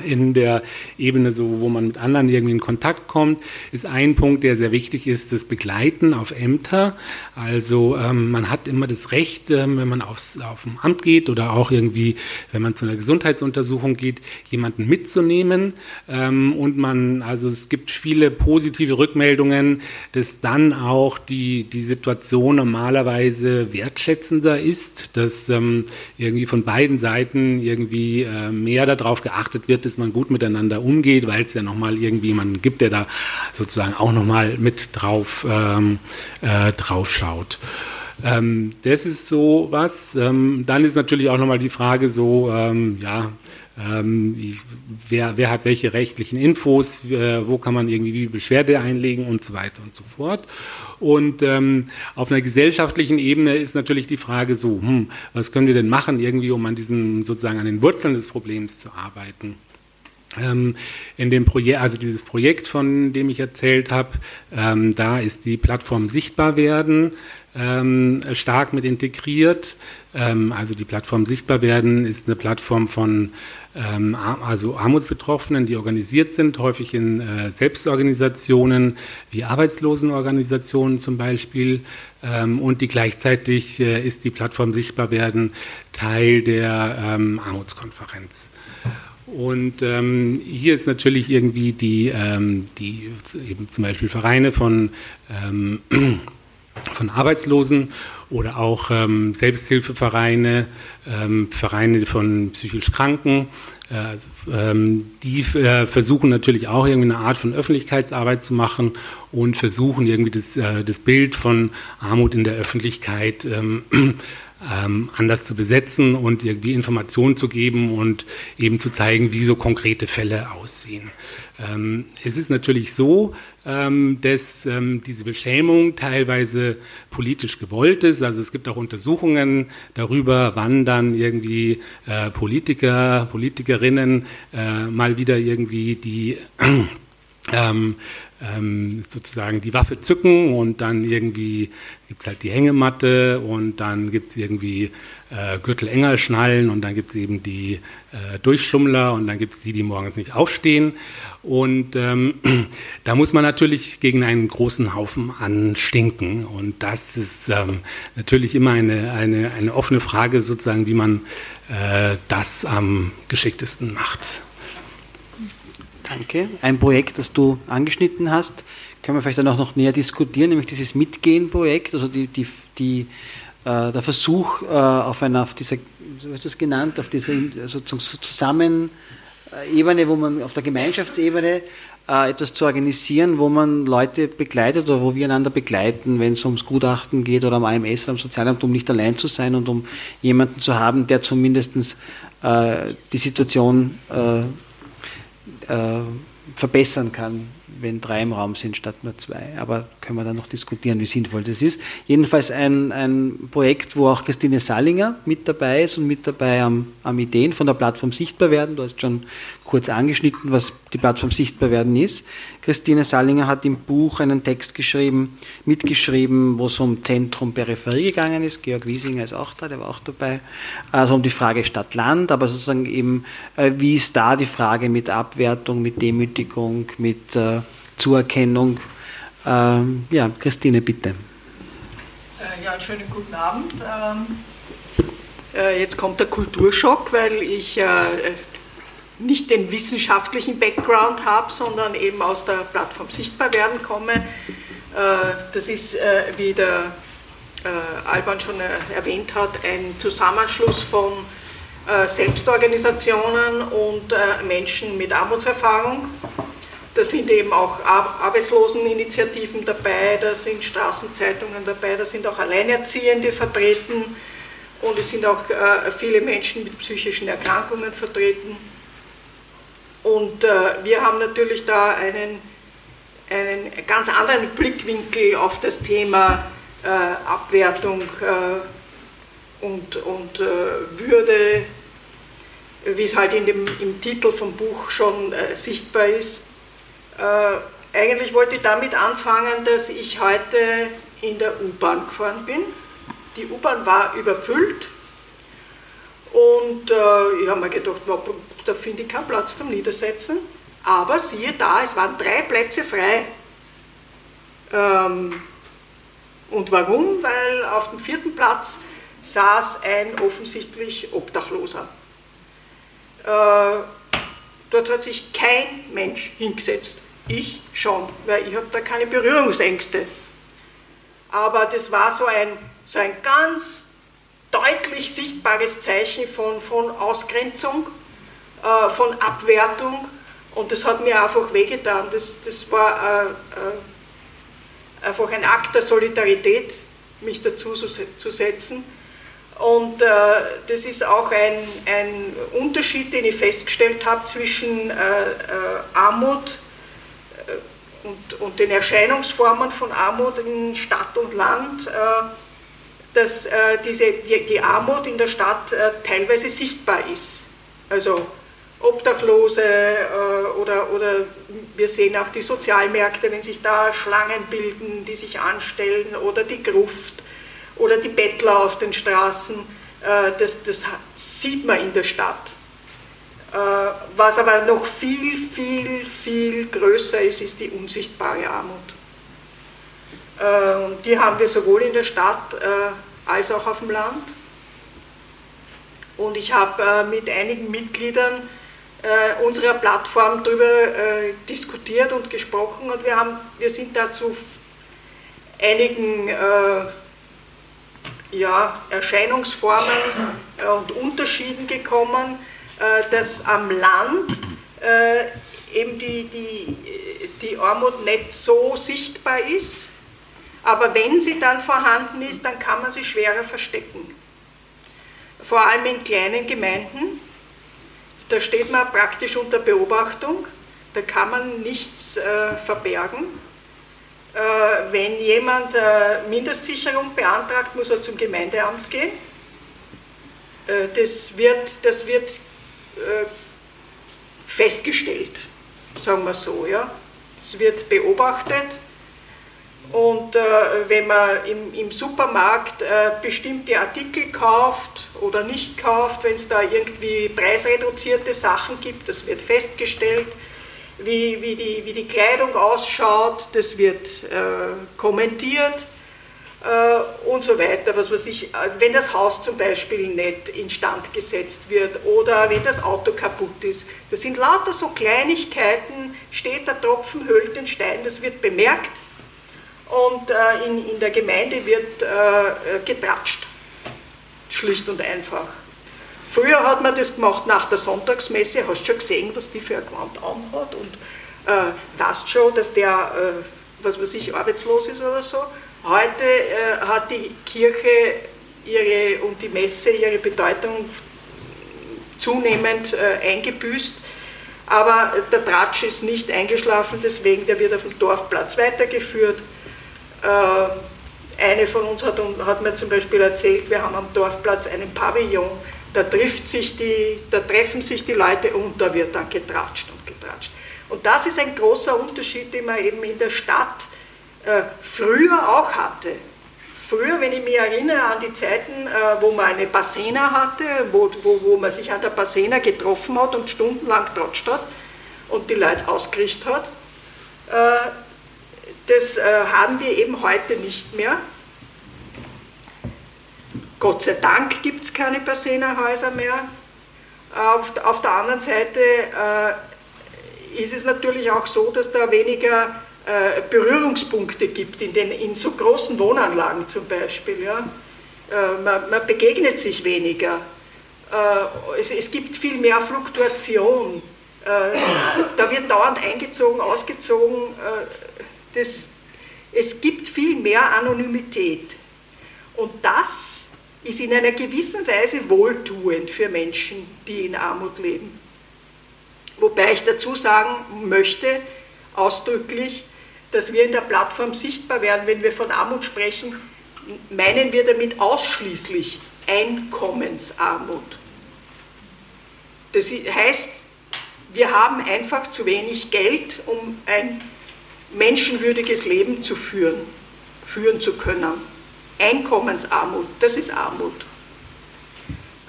in der Ebene, so wo man mit anderen irgendwie in Kontakt kommt, ist ein Punkt, der sehr wichtig ist, das Begleiten auf Ämter. Also ähm, man hat immer das Recht, ähm, wenn man aufs, auf ein Amt geht oder auch irgendwie, wenn man zu einer Gesundheitsuntersuchung geht, jemanden mitzunehmen. Ähm, und man, also es gibt viele positive Rückmeldungen, dass dann auch die, die Situation normalerweise wertschätzender ist, dass ähm, irgendwie von beiden Seiten irgendwie äh, mehr darauf geachtet wird, dass man gut miteinander umgeht, weil es ja nochmal irgendwie jemanden gibt, der da sozusagen auch nochmal mit drauf, ähm, äh, drauf schaut. Ähm, das ist so was. Ähm, dann ist natürlich auch nochmal die Frage so, ähm, ja, ähm, ich, wer, wer hat welche rechtlichen Infos, äh, wo kann man irgendwie wie Beschwerde einlegen und so weiter und so fort. Und ähm, auf einer gesellschaftlichen Ebene ist natürlich die Frage so, hm, was können wir denn machen, irgendwie, um an diesen sozusagen an den Wurzeln des Problems zu arbeiten? Ähm, in dem Projekt, also dieses Projekt, von dem ich erzählt habe, ähm, da ist die Plattform Sichtbar werden ähm, stark mit integriert. Ähm, also die Plattform Sichtbar werden ist eine Plattform von ähm, also Armutsbetroffenen, die organisiert sind, häufig in äh, Selbstorganisationen wie Arbeitslosenorganisationen zum Beispiel. Ähm, und die gleichzeitig äh, ist die Plattform Sichtbar werden Teil der Armutskonferenz. Und ähm, hier ist natürlich irgendwie die, ähm, die eben zum Beispiel Vereine von, ähm, von Arbeitslosen oder auch ähm, Selbsthilfevereine, ähm, Vereine von psychisch Kranken, äh, ähm, die äh, versuchen natürlich auch irgendwie eine Art von Öffentlichkeitsarbeit zu machen und versuchen irgendwie das, äh, das Bild von Armut in der Öffentlichkeit ähm, ähm, anders zu besetzen und irgendwie Informationen zu geben und eben zu zeigen, wie so konkrete Fälle aussehen. Ähm, es ist natürlich so, ähm, dass ähm, diese Beschämung teilweise politisch gewollt ist. Also es gibt auch Untersuchungen darüber, wann dann irgendwie äh, Politiker, Politikerinnen äh, mal wieder irgendwie die ähm, ähm, sozusagen die Waffe zücken und dann irgendwie gibt es halt die Hängematte und dann gibt es irgendwie äh, Gürtel enger schnallen und dann gibt es eben die äh, Durchschummler und dann gibt es die, die morgens nicht aufstehen. Und ähm, da muss man natürlich gegen einen großen Haufen anstinken. Und das ist ähm, natürlich immer eine, eine, eine offene Frage, sozusagen, wie man äh, das am geschicktesten macht. Danke. Ein Projekt, das du angeschnitten hast, können wir vielleicht dann auch noch näher diskutieren, nämlich dieses Mitgehen-Projekt, also die, die, die, äh, der Versuch äh, auf einer, auf dieser, so ist das genannt, auf dieser sozusagen Zusammenebene, wo man auf der Gemeinschaftsebene äh, etwas zu organisieren, wo man Leute begleitet oder wo wir einander begleiten, wenn es ums Gutachten geht oder am AMS oder am Sozialamt, um nicht allein zu sein und um jemanden zu haben, der zumindest äh, die Situation äh, äh, verbessern kann, wenn drei im Raum sind statt nur zwei. Aber können wir dann noch diskutieren, wie sinnvoll das ist. Jedenfalls ein, ein Projekt, wo auch Christine Sallinger mit dabei ist und mit dabei am, am Ideen von der Plattform Sichtbar werden. Du hast schon kurz angeschnitten, was die Plattform Sichtbar werden ist. Christine Sallinger hat im Buch einen Text geschrieben, mitgeschrieben, wo es um Zentrum Peripherie gegangen ist. Georg Wiesinger ist auch da, der war auch dabei. Also um die Frage Stadt-Land, aber sozusagen eben, äh, wie ist da die Frage mit Abwertung, mit Demütigung, mit äh, Zuerkennung. Ähm, ja, Christine, bitte. Äh, ja, einen schönen guten Abend. Ähm, äh, jetzt kommt der Kulturschock, weil ich äh, nicht den wissenschaftlichen Background habe, sondern eben aus der Plattform Sichtbar werden komme. Äh, das ist, äh, wie der äh, Alban schon erwähnt hat, ein Zusammenschluss von Selbstorganisationen und Menschen mit Armutserfahrung. Da sind eben auch Arbeitsloseninitiativen dabei, da sind Straßenzeitungen dabei, da sind auch Alleinerziehende vertreten und es sind auch viele Menschen mit psychischen Erkrankungen vertreten. Und äh, wir haben natürlich da einen, einen ganz anderen Blickwinkel auf das Thema äh, Abwertung äh, und, und äh, Würde, wie es halt in dem, im Titel vom Buch schon äh, sichtbar ist. Äh, eigentlich wollte ich damit anfangen, dass ich heute in der U-Bahn gefahren bin. Die U-Bahn war überfüllt und äh, ich habe mir gedacht, da finde ich keinen Platz zum Niedersetzen. Aber siehe da, es waren drei Plätze frei. Ähm, und warum? Weil auf dem vierten Platz saß ein offensichtlich Obdachloser. Äh, dort hat sich kein Mensch hingesetzt. Ich schon, weil ich habe da keine Berührungsängste. Aber das war so ein, so ein ganz deutlich sichtbares Zeichen von, von Ausgrenzung, äh, von Abwertung und das hat mir einfach wehgetan. Das, das war äh, äh, einfach ein Akt der Solidarität, mich dazu zu, setzen. Und äh, das ist auch ein, ein, Unterschied, den ich festgestellt habe zwischen äh, äh, Armut und, und, den Erscheinungsformen von Armut in Stadt und Land dass äh, diese, die, die, Armut in der Stadt äh, teilweise sichtbar ist. Also Obdachlose äh, oder, oder wir sehen auch die Sozialmärkte, wenn sich da Schlangen bilden, die sich anstellen oder die Gruft oder die Bettler auf den Straßen, äh, das, das sieht man in der Stadt. Äh, was aber noch viel, viel, viel größer ist, ist die unsichtbare Armut. Äh, die haben wir sowohl in der Stadt äh, als auch auf dem Land. Und ich habe äh, mit einigen Mitgliedern unserer Plattform darüber diskutiert und gesprochen und wir, haben, wir sind dazu einigen ja, Erscheinungsformen und Unterschieden gekommen, dass am Land eben die, die, die Armut nicht so sichtbar ist aber wenn sie dann vorhanden ist, dann kann man sie schwerer verstecken. vor allem in kleinen Gemeinden. Da steht man praktisch unter Beobachtung, da kann man nichts äh, verbergen. Äh, wenn jemand äh, Mindestsicherung beantragt, muss er zum Gemeindeamt gehen. Äh, das wird, das wird äh, festgestellt, sagen wir so. Ja. Es wird beobachtet und äh, wenn man im, im Supermarkt äh, bestimmte Artikel kauft oder nicht kauft, wenn es da irgendwie preisreduzierte Sachen gibt, das wird festgestellt. Wie, wie, die, wie die Kleidung ausschaut, das wird äh, kommentiert äh, und so weiter. Was weiß ich, äh, wenn das Haus zum Beispiel nicht instand gesetzt wird oder wenn das Auto kaputt ist. Das sind lauter so Kleinigkeiten, steht der Tropfen, höhlt den Stein, das wird bemerkt und äh, in, in der Gemeinde wird äh, getratscht. Schlicht und einfach. Früher hat man das gemacht nach der Sonntagsmesse, hast schon gesehen, was die für ein Gewand anhat und äh, weißt schon, dass der, äh, was weiß ich, arbeitslos ist oder so. Heute äh, hat die Kirche ihre, und die Messe ihre Bedeutung zunehmend äh, eingebüßt. Aber der Tratsch ist nicht eingeschlafen, deswegen der wird auf dem Dorfplatz weitergeführt. Äh, eine von uns hat, hat, mir zum Beispiel erzählt, wir haben am Dorfplatz einen Pavillon, da, trifft sich die, da treffen sich die Leute und da wird dann getratscht und getratscht. Und das ist ein großer Unterschied, den man eben in der Stadt äh, früher auch hatte. Früher, wenn ich mich erinnere an die Zeiten, äh, wo man eine Bassena hatte, wo, wo, wo man sich an der Bassena getroffen hat und stundenlang trotscht hat und die Leute ausgerichtet hat, äh, das haben wir eben heute nicht mehr. Gott sei Dank gibt es keine Bassena-Häuser mehr. Auf, auf, der anderen Seite äh, ist es natürlich auch so, dass da weniger äh, Berührungspunkte gibt, in, den, in so großen Wohnanlagen zum Beispiel. Ja. Äh, man, man, begegnet sich weniger. Äh, es, es, gibt viel mehr Fluktuation. da wird dauernd eingezogen, ausgezogen. Das, es gibt viel mehr Anonymität. Und das ist in einer gewissen Weise wohltuend für Menschen, die in Armut leben. Wobei ich dazu sagen möchte, ausdrücklich, dass wir in der Plattform sichtbar werden, wenn wir von Armut sprechen, meinen wir damit ausschließlich Einkommensarmut. Das heißt, wir haben einfach zu wenig Geld, um ein menschenwürdiges Leben zu führen, führen zu können. Einkommensarmut, das ist Armut.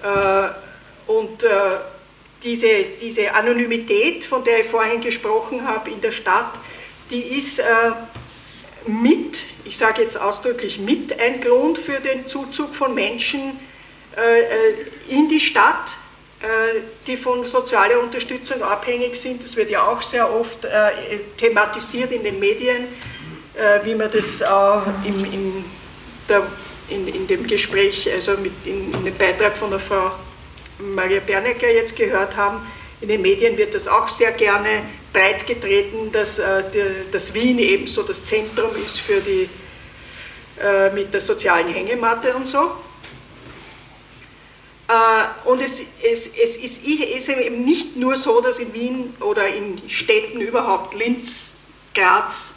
Äh, und äh, diese, diese Anonymität, von der ich vorhin gesprochen habe in der Stadt, die ist äh, mit, ich sage jetzt ausdrücklich mit, ein Grund für den Zuzug von Menschen in die Stadt, die von sozialer Unterstützung abhängig sind. Das wird ja auch sehr oft äh, thematisiert in den Medien, äh, wie wir das auch im, in, der, in, in, dem Gespräch, also mit, in, in dem Beitrag von der Frau Maria Bernecker jetzt gehört haben in den Medien wird das auch sehr gerne breitgetreten, dass, äh, dass Wien eben so das Zentrum ist für die, äh, mit der sozialen Hängematte und so. Äh, und es, es, es ist, ist eben nicht nur so, dass in Wien oder in Städten überhaupt, Linz, Graz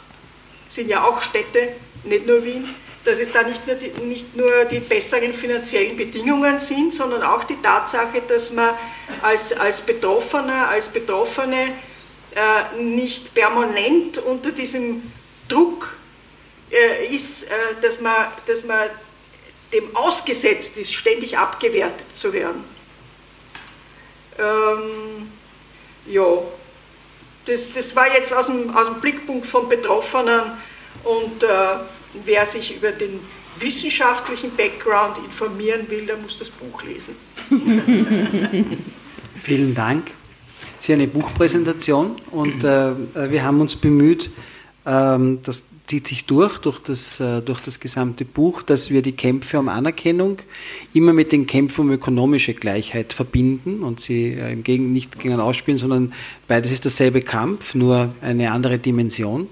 sind ja auch Städte, nicht nur Wien, dass es da nicht nur, die, nicht nur die besseren finanziellen Bedingungen sind, sondern auch die Tatsache, dass man als, als Betroffener, als Betroffene äh, nicht permanent unter diesem Druck äh, ist, äh, dass, man, dass man dem ausgesetzt ist, ständig abgewertet zu werden. Ähm, ja, das, das war jetzt aus dem, aus dem Blickpunkt von Betroffenen und äh, wer sich über den wissenschaftlichen Background informieren will, der muss das Buch lesen. Vielen Dank. Sie haben eine Buchpräsentation und äh, wir haben uns bemüht, ähm, das zieht sich durch, durch das, äh, durch das gesamte Buch, dass wir die Kämpfe um Anerkennung immer mit den Kämpfen um ökonomische Gleichheit verbinden und sie äh, im Gegen nicht gegeneinander ausspielen, sondern beides ist derselbe Kampf, nur eine andere Dimension.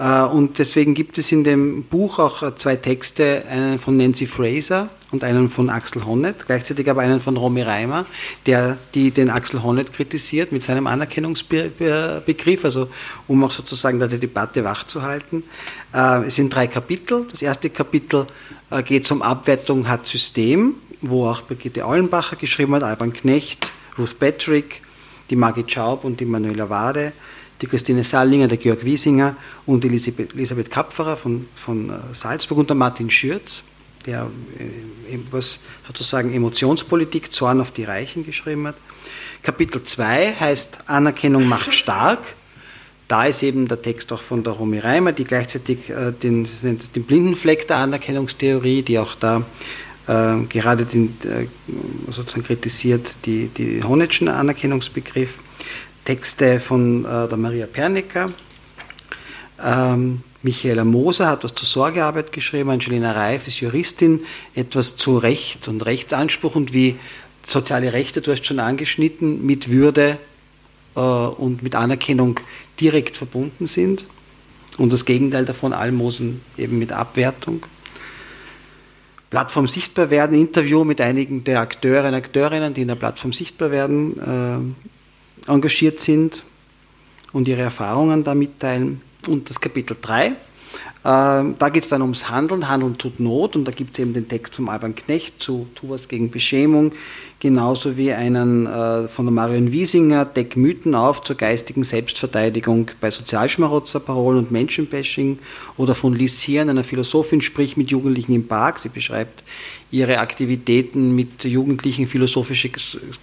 Äh, und deswegen gibt es in dem Buch auch zwei Texte, einen von Nancy Fraser und einen von Axel Honneth, gleichzeitig aber einen von Romy Reimer, der die den Axel Honneth kritisiert mit seinem Anerkennungsbegriff, also um auch sozusagen da die Debatte wachzuhalten. Äh, es sind drei Kapitel. Das erste Kapitel äh, geht um Abwertung hat System, wo auch Brigitte Aulenbacher geschrieben hat, Alban Knecht, Ruth Patrick, die Margit Schaub und die Manuela Wade die Christine Sallinger, der Georg Wiesinger und Elisabeth, Kapferer von, von äh, Salzburg und der Martin Schürz, der äh, was sozusagen Emotionspolitik, Zorn auf die Reichen geschrieben hat. Kapitel 2 heißt Anerkennung macht stark. Da ist eben der Text auch von der Romy Reimer, die gleichzeitig äh, den, den blinden Fleck der Anerkennungstheorie, die auch da äh, gerade den, äh, sozusagen kritisiert, die, die Honetschen Anerkennungsbegriff. Texte von äh, der Maria Pernicker. Ähm, Michaela Moser hat was zur Sorgearbeit geschrieben, Angelina Reif ist Juristin, etwas zu Recht und Rechtsanspruch und wie soziale Rechte, du hast schon angeschnitten, mit Würde äh, und mit Anerkennung direkt verbunden sind. Und das Gegenteil davon, Almosen eben mit Abwertung. Plattform sichtbar werden, Interview mit einigen der Akteure und Akteurinnen, die in der Plattform sichtbar werden, äh, engagiert sind und ihre Erfahrungen da mitteilen. Und das Kapitel 3, äh, da geht es dann ums Handeln. Handeln tut Not und da gibt es eben den Text vom Alban Knecht zu Tu was gegen Beschämung, genauso wie einen äh, von der Marion Wiesinger, Deck Mythen auf zur geistigen Selbstverteidigung bei Sozialschmarotzerparolen und Menschenbashing oder von Liz Hirn, einer Philosophin, sprich mit Jugendlichen im Park. Sie beschreibt ihre Aktivitäten mit Jugendlichen philosophische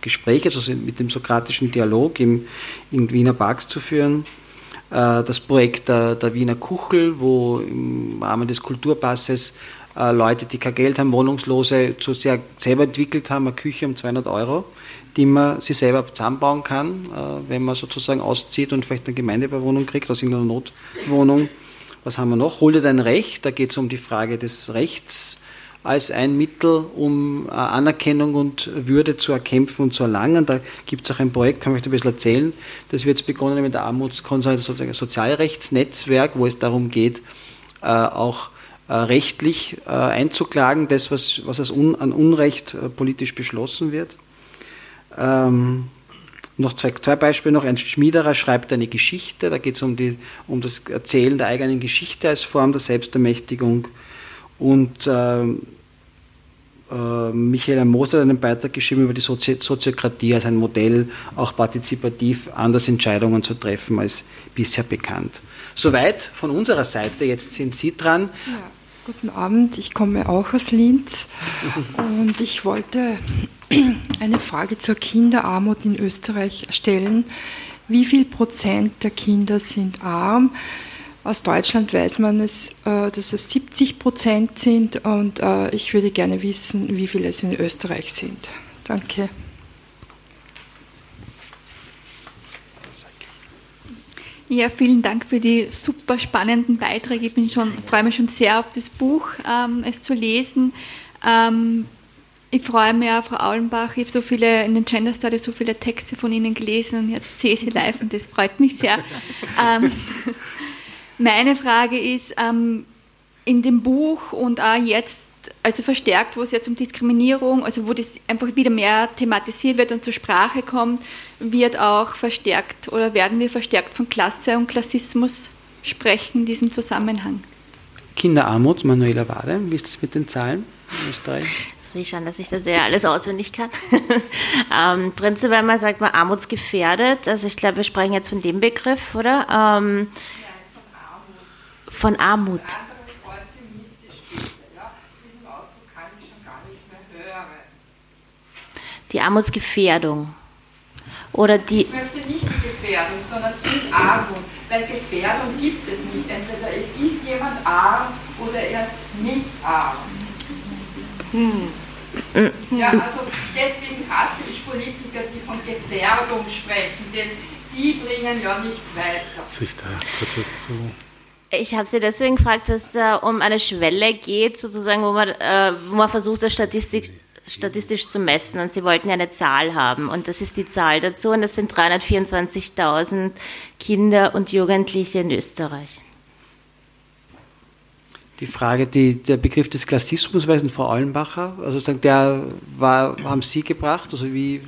Gespräche, also mit dem sokratischen Dialog im, in Wiener Parks zu führen. Äh, das Projekt der, der Wiener Kuchel, wo im Rahmen des Kulturpasses äh, Leute, die kein Geld haben, Wohnungslose, zu sehr selber entwickelt haben, eine Küche um 200 Euro, die man sich selber zusammenbauen kann, äh, wenn man sozusagen auszieht und vielleicht eine Gemeindebewohnung kriegt aus irgendeiner Notwohnung. Was haben wir noch? Hol dir dein Recht, da geht es um die Frage des Rechts als ein Mittel, um äh, Anerkennung und Würde zu erkämpfen und zu erlangen. Da gibt es auch ein Projekt, kann ich euch ein bisschen erzählen, das wird jetzt begonnen mit der Armutskonsolidation Sozialrechtsnetzwerk, wo es darum geht, äh, auch äh, rechtlich einzuklagen, das, was, was als un, an Unrecht politisch beschlossen wird. Ähm, noch zwei, zwei, Beispiele noch. Ernst Schmiederer schreibt eine Geschichte, da geht es um, um das Erzählen der eigenen Geschichte als Form der Selbstermächtigung. Und ähm, äh, Michael Moser hat einen Beitrag geschrieben über die Sozi Soziokratie als ein Modell, auch partizipativ anders Entscheidungen zu treffen als bisher bekannt. Soweit von unserer Seite. Jetzt sind Sie dran. Ja, guten Abend, ich komme auch aus Linz und ich wollte eine Frage zur Kinderarmut in Österreich stellen. Wie viel Prozent der Kinder sind arm? Aus Deutschland weiß man, es, äh, dass es 70 Prozent sind und äh, ich würde gerne wissen, wie viele es in Österreich sind. Danke. Ja, vielen Dank für die super spannenden Beiträge. Ich bin schon, freue mich schon sehr auf das Buch, ähm, es zu lesen. Ähm, ich freue mich auch, Frau Aulenbach, ich habe so viele in den Gender Studies so viele Texte von Ihnen gelesen und jetzt sehe ich Sie live und das freut mich sehr. ähm, meine Frage ist, ähm, in dem Buch und auch jetzt, also verstärkt, wo es jetzt um Diskriminierung, also wo das einfach wieder mehr thematisiert wird und zur Sprache kommt, wird auch verstärkt oder werden wir verstärkt von Klasse und Klassismus sprechen in diesem Zusammenhang? Kinderarmut, Manuela Wade, wie ist das mit den Zahlen in Österreich? Ich sehe schon, dass ich das ja alles auswendig kann. ähm, prinzipiell mal sagt man armutsgefährdet. Also ich glaube, wir sprechen jetzt von dem Begriff, oder? Ähm, von Armut. Die Armutsgefährdung. Oder die. Ich möchte nicht die Gefährdung, sondern die Armut. Weil Gefährdung gibt es nicht. Entweder es ist jemand arm oder er ist nicht arm. Hm. Ja, also deswegen hasse ich Politiker, die von Gefährdung sprechen, denn die bringen ja nichts weiter. Sich da kurz zu ich habe Sie deswegen gefragt, was da um eine Schwelle geht, sozusagen, wo man, äh, wo man versucht, das Statistik, statistisch zu messen. Und Sie wollten ja eine Zahl haben. Und das ist die Zahl dazu. Und das sind 324.000 Kinder und Jugendliche in Österreich. die Frage, die, der Begriff des Klassismus, weiß Frau Allenbacher, also der war, haben Sie gebracht, also wie,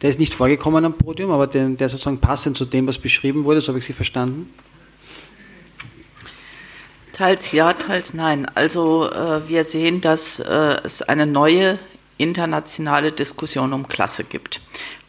der ist nicht vorgekommen am Podium, aber der, der sozusagen passend zu dem, was beschrieben wurde, so habe ich Sie verstanden. Teils ja, teils nein. Also äh, wir sehen, dass äh, es eine neue internationale Diskussion um Klasse gibt.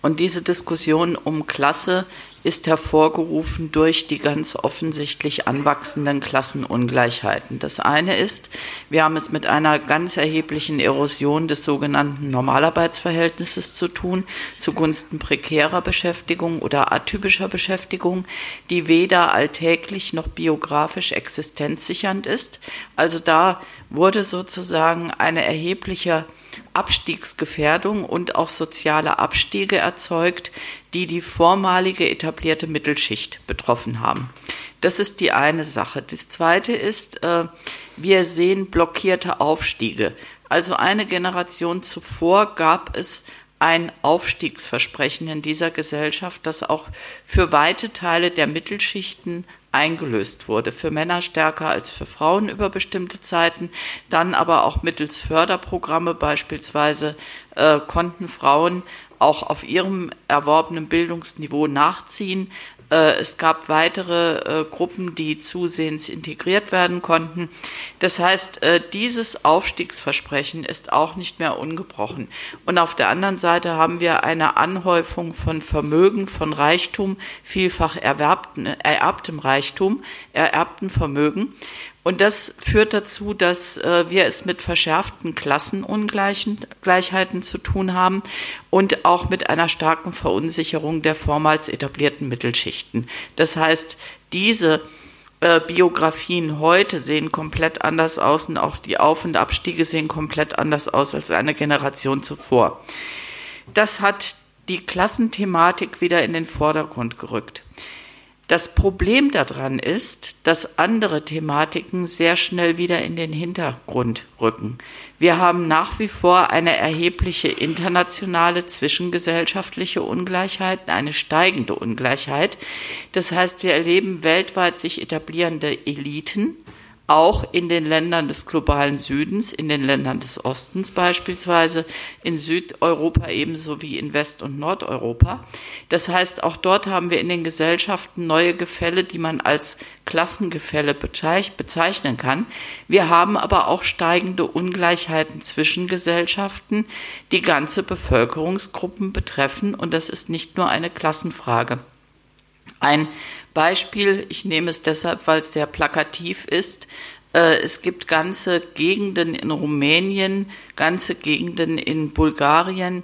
Und diese Diskussion um Klasse ist hervorgerufen durch die ganz offensichtlich anwachsenden Klassenungleichheiten. Das eine ist, wir haben es mit einer ganz erheblichen Erosion des sogenannten Normalarbeitsverhältnisses zu tun, zugunsten prekärer Beschäftigung oder atypischer Beschäftigung, die weder alltäglich noch biografisch existenzsichernd ist. Also da wurde sozusagen eine erhebliche Abstiegsgefährdung und auch soziale Abstiege erzeugt, die die vormalige etablierte Mittelschicht betroffen haben. Das ist die eine Sache. Das zweite ist, äh, wir sehen blockierte Aufstiege. Also eine Generation zuvor gab es ein Aufstiegsversprechen in dieser Gesellschaft, das auch für weite Teile der Mittelschichten eingelöst wurde, für Männer stärker als für Frauen über bestimmte Zeiten, dann aber auch mittels Förderprogramme beispielsweise äh, konnten Frauen auch auf ihrem erworbenen Bildungsniveau nachziehen. Äh, es gab weitere äh, Gruppen, die zusehends integriert werden konnten. Das heißt, äh, dieses Aufstiegsversprechen ist auch nicht mehr ungebrochen. Und auf der anderen Seite haben wir eine Anhäufung von Vermögen, von Reichtum, vielfach erbten, ererbtem Reichtum, ererbten Vermögen. Und das führt dazu, dass äh, wir es mit verschärften Klassenungleichheiten zu tun haben und auch mit einer starken Verunsicherung der vormals etablierten Mittelschichten. Das heißt, diese äh, Biografien heute sehen komplett anders aus und auch die Auf- und Abstiege sehen komplett anders aus als eine Generation zuvor. Das hat die Klassenthematik wieder in den Vordergrund gerückt. Das Problem daran ist, dass andere Thematiken sehr schnell wieder in den Hintergrund rücken. Wir haben nach wie vor eine erhebliche internationale zwischengesellschaftliche Ungleichheit, eine steigende Ungleichheit. Das heißt, wir erleben weltweit sich etablierende Eliten, auch in den Ländern des globalen Südens, in den Ländern des Ostens beispielsweise, in Südeuropa ebenso wie in West- und Nordeuropa. Das heißt, auch dort haben wir in den Gesellschaften neue Gefälle, die man als Klassengefälle bezeichnen kann. Wir haben aber auch steigende Ungleichheiten zwischen Gesellschaften, die ganze Bevölkerungsgruppen betreffen, und das ist nicht nur eine Klassenfrage. Ein Beispiel, ich nehme es deshalb, weil es sehr plakativ ist. Äh, es gibt ganze Gegenden in Rumänien, ganze Gegenden in Bulgarien,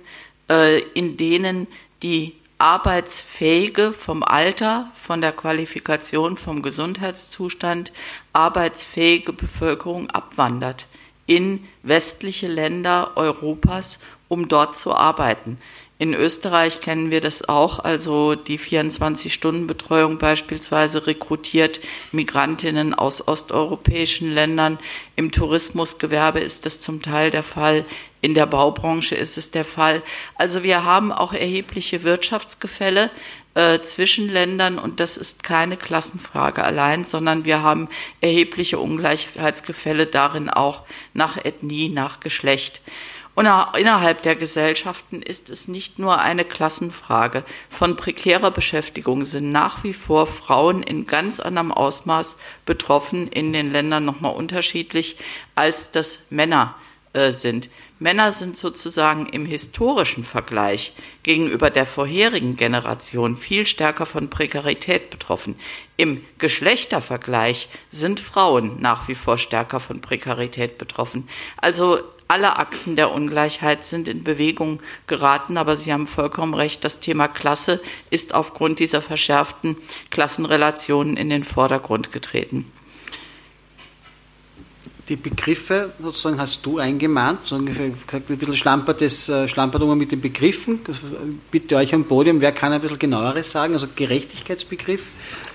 äh, in denen die arbeitsfähige vom Alter, von der Qualifikation, vom Gesundheitszustand arbeitsfähige Bevölkerung abwandert in westliche Länder Europas, um dort zu arbeiten. In Österreich kennen wir das auch, also die 24-Stunden-Betreuung beispielsweise rekrutiert Migrantinnen aus osteuropäischen Ländern. Im Tourismusgewerbe ist das zum Teil der Fall. In der Baubranche ist es der Fall. Also wir haben auch erhebliche Wirtschaftsgefälle äh, zwischen Ländern und das ist keine Klassenfrage allein, sondern wir haben erhebliche Ungleichheitsgefälle darin auch nach Ethnie, nach Geschlecht. Und innerhalb der Gesellschaften ist es nicht nur eine Klassenfrage. Von prekärer Beschäftigung sind nach wie vor Frauen in ganz anderem Ausmaß betroffen, in den Ländern nochmal unterschiedlich, als das Männer äh, sind. Männer sind sozusagen im historischen Vergleich gegenüber der vorherigen Generation viel stärker von Prekarität betroffen. Im Geschlechtervergleich sind Frauen nach wie vor stärker von Prekarität betroffen. Also alle Achsen der Ungleichheit sind in Bewegung geraten, aber Sie haben vollkommen recht, das Thema Klasse ist aufgrund dieser verschärften Klassenrelationen in den Vordergrund getreten die Begriffe sozusagen hast du eingemahnt, so ungefähr gesagt, ein bisschen schlampert, das, äh, schlampert mit den Begriffen. Bitte euch am Podium, wer kann ein bisschen genaueres sagen? Also Gerechtigkeitsbegriff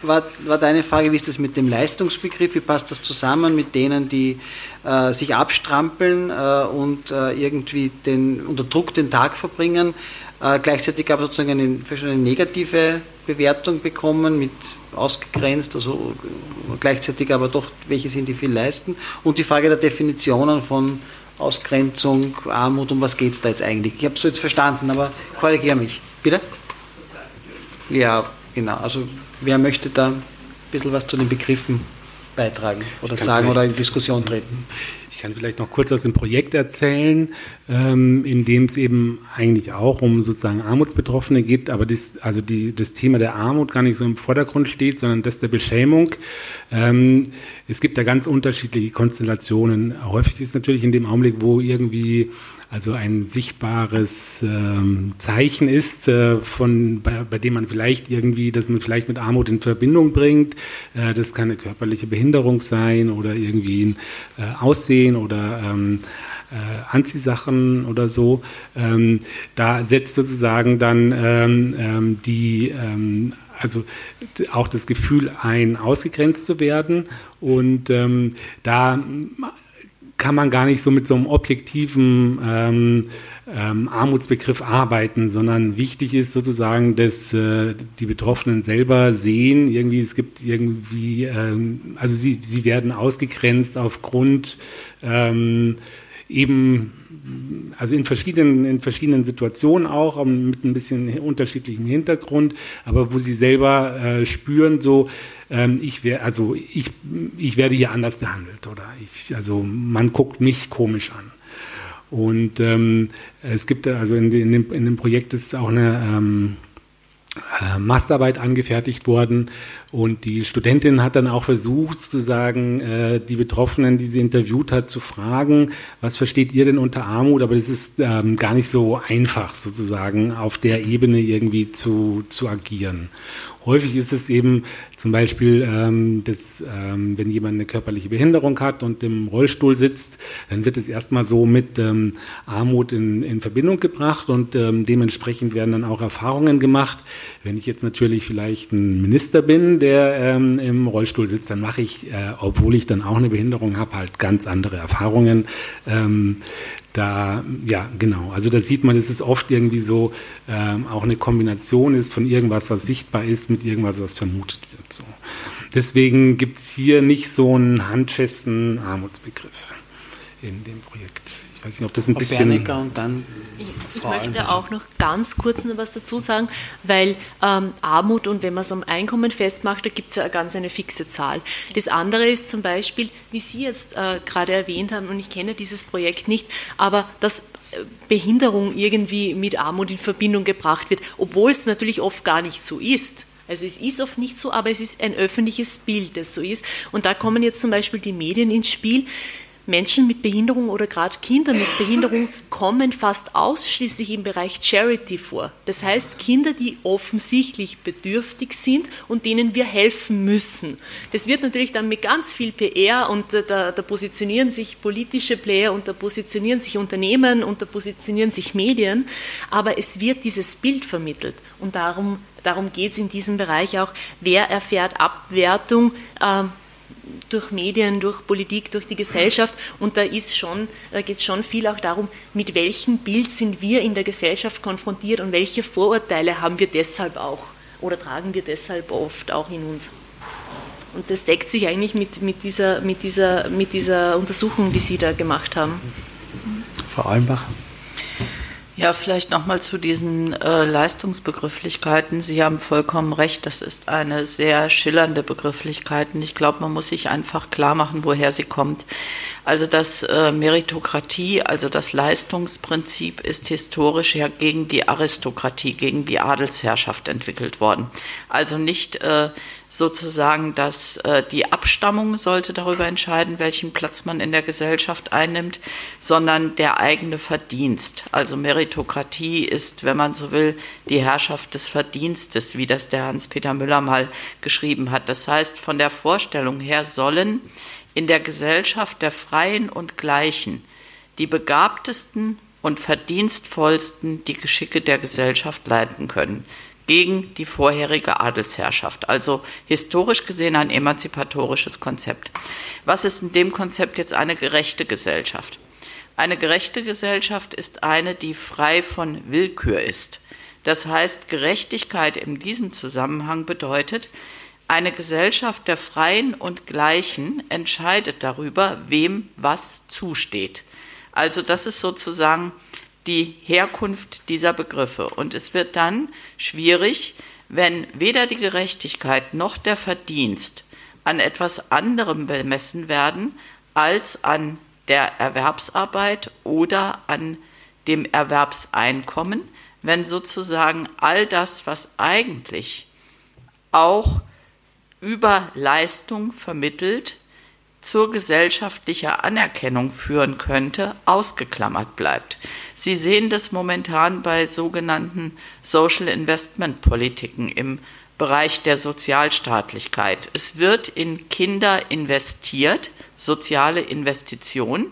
war, war deine Frage, wie ist das mit dem Leistungsbegriff, wie passt das zusammen mit denen, die äh, sich abstrampeln äh, und äh, irgendwie den, unter Druck den Tag verbringen? Äh, gleichzeitig aber sozusagen eine, eine negative Bewertung bekommen mit ausgegrenzt, also gleichzeitig aber doch, welche sind, die viel leisten. Und die Frage der Definitionen von Ausgrenzung, Armut, um was geht es da jetzt eigentlich? Ich habe es so jetzt verstanden, aber korrigiere mich. Bitte? Ja, genau. Also wer möchte da ein bisschen was zu den Begriffen beitragen oder sagen oder in Diskussion treten? Ich kann vielleicht noch kurz aus dem Projekt erzählen, ähm, in dem es eben eigentlich auch um sozusagen Armutsbetroffene geht, aber das, also die, das Thema der Armut gar nicht so im Vordergrund steht, sondern das der Beschämung. Ähm, es gibt da ganz unterschiedliche Konstellationen. Häufig ist natürlich in dem Augenblick, wo irgendwie also ein sichtbares ähm, Zeichen ist, äh, von, bei, bei, dem man vielleicht irgendwie, dass man vielleicht mit Armut in Verbindung bringt. Äh, das kann eine körperliche Behinderung sein oder irgendwie ein äh, Aussehen oder ähm, äh, Anziehsachen oder so. Ähm, da setzt sozusagen dann ähm, ähm, die ähm, also auch das Gefühl ein, ausgegrenzt zu werden. Und ähm, da kann man gar nicht so mit so einem objektiven ähm, ähm, Armutsbegriff arbeiten, sondern wichtig ist sozusagen, dass äh, die Betroffenen selber sehen, irgendwie es gibt irgendwie, ähm, also sie, sie werden ausgegrenzt aufgrund ähm, eben also in verschiedenen, in verschiedenen Situationen auch, mit ein bisschen unterschiedlichem Hintergrund, aber wo sie selber äh, spüren, so, ähm, ich werde, also ich, ich werde hier anders behandelt oder ich, also man guckt mich komisch an. Und ähm, es gibt also in, in, dem, in dem Projekt ist auch eine ähm, äh, Masterarbeit angefertigt worden und die Studentin hat dann auch versucht zu sagen, äh, die Betroffenen, die sie interviewt hat, zu fragen, was versteht ihr denn unter Armut? Aber das ist ähm, gar nicht so einfach sozusagen auf der Ebene irgendwie zu, zu agieren. Häufig ist es eben zum Beispiel, ähm, dass, ähm, wenn jemand eine körperliche Behinderung hat und im Rollstuhl sitzt, dann wird es erstmal so mit ähm, Armut in, in Verbindung gebracht und ähm, dementsprechend werden dann auch Erfahrungen gemacht. Wenn ich jetzt natürlich vielleicht ein Minister bin, der ähm, im Rollstuhl sitzt, dann mache ich, äh, obwohl ich dann auch eine Behinderung habe, halt ganz andere Erfahrungen. Ähm, da, ja, genau. Also da sieht man, dass es oft irgendwie so ähm, auch eine Kombination ist von irgendwas, was sichtbar ist, mit irgendwas, was vermutet wird. So. Deswegen gibt es hier nicht so einen handfesten Armutsbegriff in dem Projekt weiß nicht, ob das ein bisschen. und dann ich, ich möchte auch noch ganz kurz noch was dazu sagen, weil ähm, Armut und wenn man es am Einkommen festmacht, da gibt es ja ganz eine fixe Zahl. Das andere ist zum Beispiel, wie Sie jetzt äh, gerade erwähnt haben, und ich kenne dieses Projekt nicht, aber dass äh, Behinderung irgendwie mit Armut in Verbindung gebracht wird, obwohl es natürlich oft gar nicht so ist. Also es ist oft nicht so, aber es ist ein öffentliches Bild, das so ist. Und da kommen jetzt zum Beispiel die Medien ins Spiel. Menschen mit Behinderung oder gerade Kinder mit Behinderung kommen fast ausschließlich im Bereich Charity vor. Das heißt Kinder, die offensichtlich bedürftig sind und denen wir helfen müssen. Das wird natürlich dann mit ganz viel PR und da, da positionieren sich politische Player und da positionieren sich Unternehmen und da positionieren sich Medien, aber es wird dieses Bild vermittelt und darum, darum geht es in diesem Bereich auch, wer erfährt Abwertung. Äh, durch Medien, durch Politik, durch die Gesellschaft. Und da da geht es schon viel auch darum, mit welchem Bild sind wir in der Gesellschaft konfrontiert und welche Vorurteile haben wir deshalb auch oder tragen wir deshalb oft auch in uns. Und das deckt sich eigentlich mit, mit, dieser, mit, dieser, mit dieser Untersuchung, die Sie da gemacht haben. Frau Almbach. Ja, vielleicht nochmal zu diesen äh, Leistungsbegrifflichkeiten. Sie haben vollkommen recht, das ist eine sehr schillernde Begrifflichkeit. Und ich glaube, man muss sich einfach klar machen, woher sie kommt. Also das äh, Meritokratie, also das Leistungsprinzip ist historisch ja gegen die Aristokratie, gegen die Adelsherrschaft entwickelt worden. Also nicht äh, sozusagen, dass äh, die Abstammung sollte darüber entscheiden, welchen Platz man in der Gesellschaft einnimmt, sondern der eigene Verdienst. Also Meritokratie ist, wenn man so will, die Herrschaft des Verdienstes, wie das der Hans-Peter Müller mal geschrieben hat. Das heißt, von der Vorstellung her sollen in der Gesellschaft der Freien und Gleichen die begabtesten und verdienstvollsten die Geschicke der Gesellschaft leiten können gegen die vorherige Adelsherrschaft. Also historisch gesehen ein emanzipatorisches Konzept. Was ist in dem Konzept jetzt eine gerechte Gesellschaft? Eine gerechte Gesellschaft ist eine, die frei von Willkür ist. Das heißt, Gerechtigkeit in diesem Zusammenhang bedeutet, eine Gesellschaft der Freien und Gleichen entscheidet darüber, wem was zusteht. Also das ist sozusagen die Herkunft dieser Begriffe. Und es wird dann schwierig, wenn weder die Gerechtigkeit noch der Verdienst an etwas anderem bemessen werden als an der Erwerbsarbeit oder an dem Erwerbseinkommen, wenn sozusagen all das, was eigentlich auch über Leistung vermittelt zur gesellschaftlicher Anerkennung führen könnte, ausgeklammert bleibt. Sie sehen das momentan bei sogenannten Social Investment Politiken im Bereich der Sozialstaatlichkeit. Es wird in Kinder investiert, soziale Investition,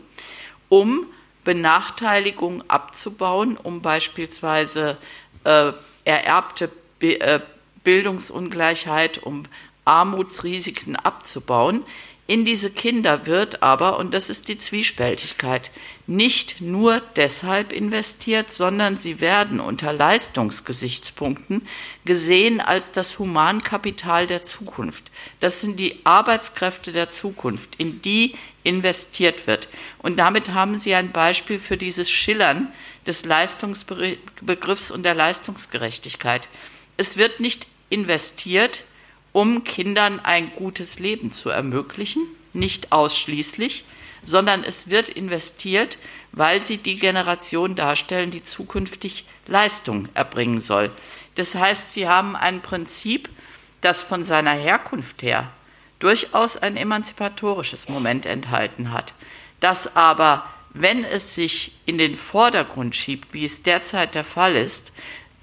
um Benachteiligung abzubauen, um beispielsweise äh, ererbte Be äh, Bildungsungleichheit, um Armutsrisiken abzubauen. In diese Kinder wird aber, und das ist die Zwiespältigkeit, nicht nur deshalb investiert, sondern sie werden unter Leistungsgesichtspunkten gesehen als das Humankapital der Zukunft. Das sind die Arbeitskräfte der Zukunft, in die investiert wird. Und damit haben Sie ein Beispiel für dieses Schillern des Leistungsbegriffs und der Leistungsgerechtigkeit. Es wird nicht investiert, um Kindern ein gutes Leben zu ermöglichen, nicht ausschließlich, sondern es wird investiert, weil sie die Generation darstellen, die zukünftig Leistung erbringen soll. Das heißt, sie haben ein Prinzip, das von seiner Herkunft her durchaus ein emanzipatorisches Moment enthalten hat, das aber, wenn es sich in den Vordergrund schiebt, wie es derzeit der Fall ist,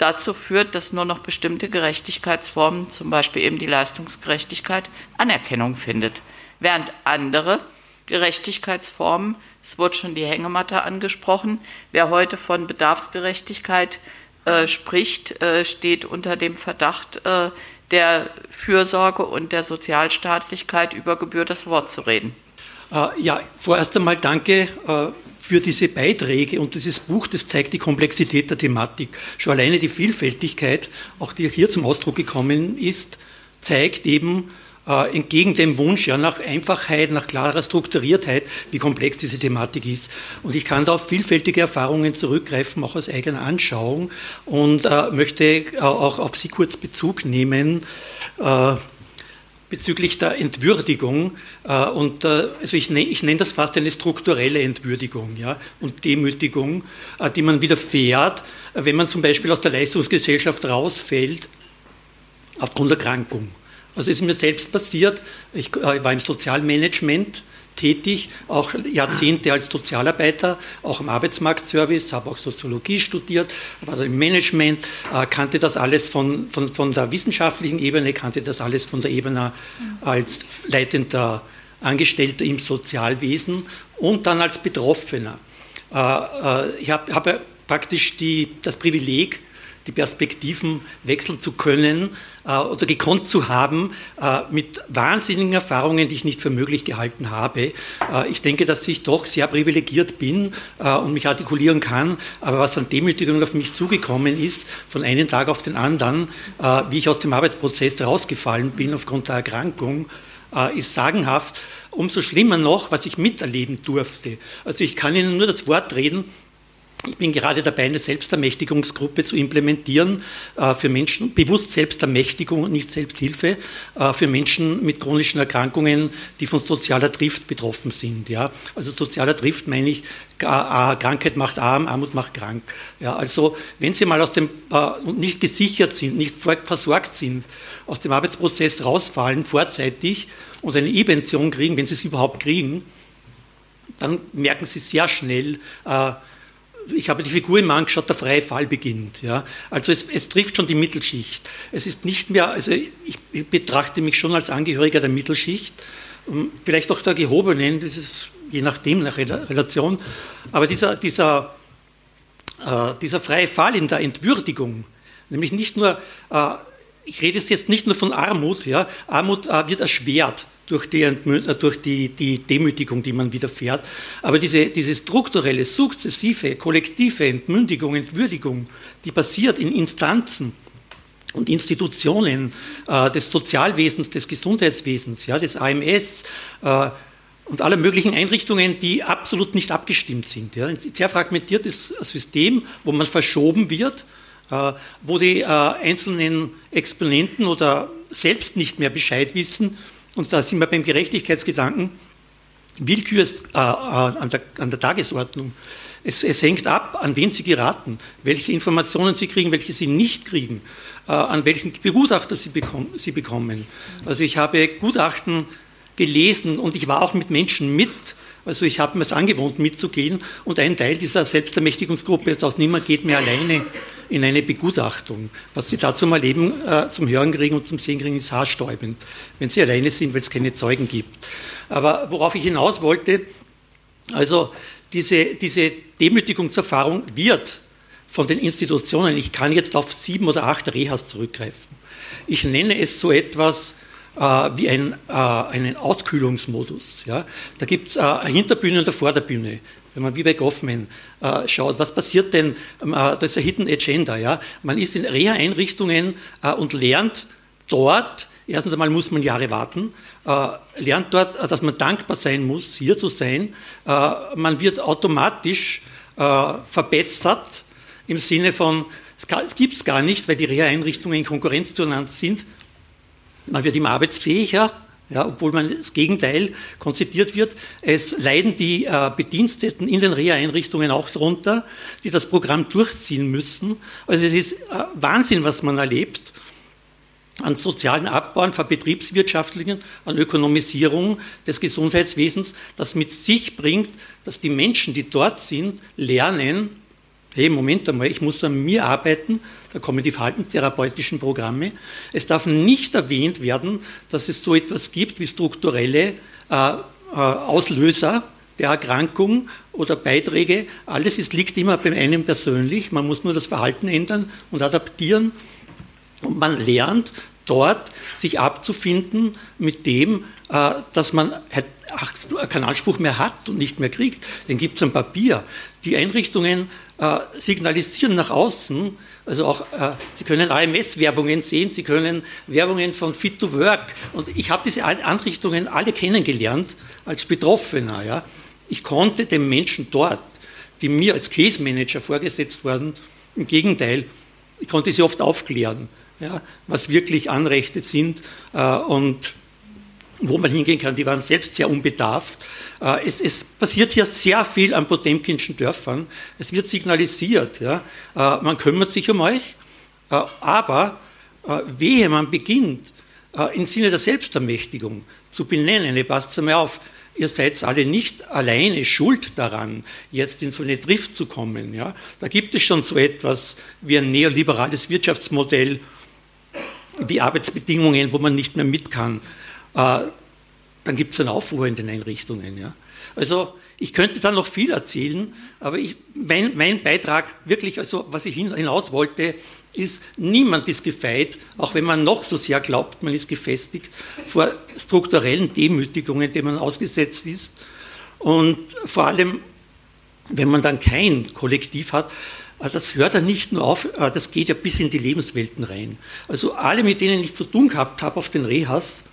dazu führt, dass nur noch bestimmte Gerechtigkeitsformen, zum Beispiel eben die Leistungsgerechtigkeit, Anerkennung findet, während andere Gerechtigkeitsformen, es wurde schon die Hängematte angesprochen, wer heute von Bedarfsgerechtigkeit äh, spricht, äh, steht unter dem Verdacht, äh, der Fürsorge und der Sozialstaatlichkeit über Gebühr das Wort zu reden. Äh, ja, vorerst einmal danke äh, für diese Beiträge und dieses Buch, das zeigt die Komplexität der Thematik. Schon alleine die Vielfältigkeit, auch die hier zum Ausdruck gekommen ist, zeigt eben äh, entgegen dem Wunsch ja nach Einfachheit, nach klarer Strukturiertheit, wie komplex diese Thematik ist. Und ich kann da auf vielfältige Erfahrungen zurückgreifen, auch aus eigener Anschauung und äh, möchte äh, auch auf Sie kurz Bezug nehmen. Äh, bezüglich der Entwürdigung. Äh, und äh, also ich, nenne, ich nenne das fast eine strukturelle Entwürdigung ja, und Demütigung, äh, die man widerfährt, wenn man zum Beispiel aus der Leistungsgesellschaft rausfällt aufgrund Erkrankung. Also ist mir selbst passiert, ich war im Sozialmanagement tätig, auch Jahrzehnte als Sozialarbeiter, auch im Arbeitsmarktservice, habe auch Soziologie studiert, war im Management, äh, kannte das alles von, von, von der wissenschaftlichen Ebene, kannte das alles von der Ebene als leitender Angestellter im Sozialwesen und dann als Betroffener. Äh, äh, ich habe hab praktisch die, das Privileg, die Perspektiven wechseln zu können äh, oder gekonnt zu haben äh, mit wahnsinnigen Erfahrungen, die ich nicht für möglich gehalten habe. Äh, ich denke, dass ich doch sehr privilegiert bin äh, und mich artikulieren kann, aber was an Demütigung auf mich zugekommen ist, von einem Tag auf den anderen, äh, wie ich aus dem Arbeitsprozess rausgefallen bin aufgrund der Erkrankung, äh, ist sagenhaft. Umso schlimmer noch, was ich miterleben durfte. Also ich kann Ihnen nur das Wort reden, ich bin gerade dabei, eine Selbstermächtigungsgruppe zu implementieren äh, für Menschen, bewusst Selbstermächtigung und nicht Selbsthilfe, äh, für Menschen mit chronischen Erkrankungen, die von sozialer Drift betroffen sind. Ja? Also sozialer Drift meine ich, Krankheit macht arm, Armut macht krank. Ja? Also wenn Sie mal aus dem, äh, nicht gesichert sind, nicht versorgt sind, aus dem Arbeitsprozess rausfallen, vorzeitig und eine E-Pension kriegen, wenn Sie es überhaupt kriegen, dann merken Sie sehr schnell, ich habe die Figur im angeschaut, der freie Fall beginnt. Ja. Also es, es, trifft schon die Mittelschicht. Es ist nicht mehr, also ich, ich betrachte mich schon als Angehöriger der Mittelschicht, vielleicht auch der Gehobenen, das ist je nachdem nach Relation. Aber dieser, dieser, äh, dieser freie Fall in der Entwürdigung, nämlich nicht nur äh, ich rede jetzt nicht nur von Armut, ja, Armut äh, wird erschwert durch, die, äh, durch die, die, Demütigung, die man widerfährt. Aber diese, diese strukturelle, sukzessive, kollektive Entmündigung, Entwürdigung, die passiert in Instanzen und Institutionen äh, des Sozialwesens, des Gesundheitswesens, ja, des AMS äh, und aller möglichen Einrichtungen, die absolut nicht abgestimmt sind. Ja. Ein sehr fragmentiertes System, wo man verschoben wird, wo die äh, einzelnen Exponenten oder selbst nicht mehr Bescheid wissen. Und da sind wir beim Gerechtigkeitsgedanken. Willkür ist äh, an, der, an der Tagesordnung. Es, es, hängt ab, an wen Sie geraten, welche Informationen Sie kriegen, welche Sie nicht kriegen, äh, an welchen Begutachter Sie, bekom Sie, bekommen. Also ich habe Gutachten gelesen und ich war auch mit Menschen mit. Also ich habe mir es angewohnt, mitzugehen und ein Teil dieser Selbstermächtigungsgruppe ist aus niemand geht mehr alleine in eine Begutachtung. Was Sie da zum Erleben, äh, zum Hören kriegen und zum Sehen kriegen, ist haarstäubend, wenn Sie alleine sind, weil es keine Zeugen gibt. Aber worauf ich hinaus wollte, also diese, diese Demütigungserfahrung wird von den Institutionen, ich kann jetzt auf sieben oder acht Rehas zurückgreifen. Ich nenne es so etwas äh, wie ein, äh, einen Auskühlungsmodus. Ja? Da gibt es äh, eine Hinterbühne und eine Vorderbühne. Wenn man wie bei Goffman äh, schaut, was passiert denn, ähm, äh, das ist eine Hidden Agenda. Ja? Man ist in Reha-Einrichtungen äh, und lernt dort, erstens einmal muss man Jahre warten, äh, lernt dort, äh, dass man dankbar sein muss, hier zu sein. Äh, man wird automatisch verbessert im Sinne von, es gibt es gar nicht, weil die Reha-Einrichtungen in Konkurrenz zueinander sind. Man wird immer arbeitsfähiger, ja, obwohl man das Gegenteil konzipiert wird. Es leiden die äh, Bediensteten in den Reha-Einrichtungen auch darunter, die das Programm durchziehen müssen. Also es ist äh, Wahnsinn, was man erlebt an sozialen Abbau, an verbetriebswirtschaftlichen, an Ökonomisierung des Gesundheitswesens, das mit sich bringt, dass die Menschen, die dort sind, lernen, hey, Moment einmal, ich muss an mir arbeiten, da kommen die verhaltenstherapeutischen Programme. Es darf nicht erwähnt werden, dass es so etwas gibt wie strukturelle äh, äh, Auslöser der Erkrankung oder Beiträge. Alles ist, liegt immer bei einem persönlich. Man muss nur das Verhalten ändern und adaptieren. Und man lernt dort sich abzufinden mit dem, äh, dass man halt keinen Anspruch mehr hat und nicht mehr kriegt. Den gibt es am Papier. Die Einrichtungen äh, signalisieren nach außen, also auch, äh, Sie können AMS-Werbungen sehen, Sie können Werbungen von Fit to Work. Und ich habe diese Anrichtungen alle kennengelernt als Betroffener. Ja. Ich konnte den Menschen dort, die mir als Case Manager vorgesetzt wurden, im Gegenteil, ich konnte sie oft aufklären ja, was wirklich Anrechte sind äh, und wo man hingehen kann. Die waren selbst sehr unbedarft. Äh, es, es, passiert hier sehr viel an Potemkinschen Dörfern. Es wird signalisiert, ja, äh, man kümmert sich um euch, äh, aber wehe, man beginnt im Sinne der Selbstermächtigung zu benennen, ihr passt mal auf, ihr seid alle nicht alleine schuld daran, jetzt in so eine Drift zu kommen. Ja? Da gibt es schon so etwas wie ein neoliberales Wirtschaftsmodell, die Arbeitsbedingungen, wo man nicht mehr mit kann, äh, dann gibt es einen Aufruhr in den Einrichtungen. Ja. Also ich könnte da noch viel erzählen, aber ich, mein, mein, Beitrag wirklich, also was ich hinaus wollte, ist, niemand ist gefeit, auch wenn man noch so sehr glaubt, man ist gefestigt vor strukturellen Demütigungen, denen man ausgesetzt ist. Und vor allem, wenn man dann kein Kollektiv hat, das hört ja nicht nur auf, äh, das geht ja bis in die Lebenswelten rein. Also alle, mit denen ich zu tun gehabt habe auf den Rehas,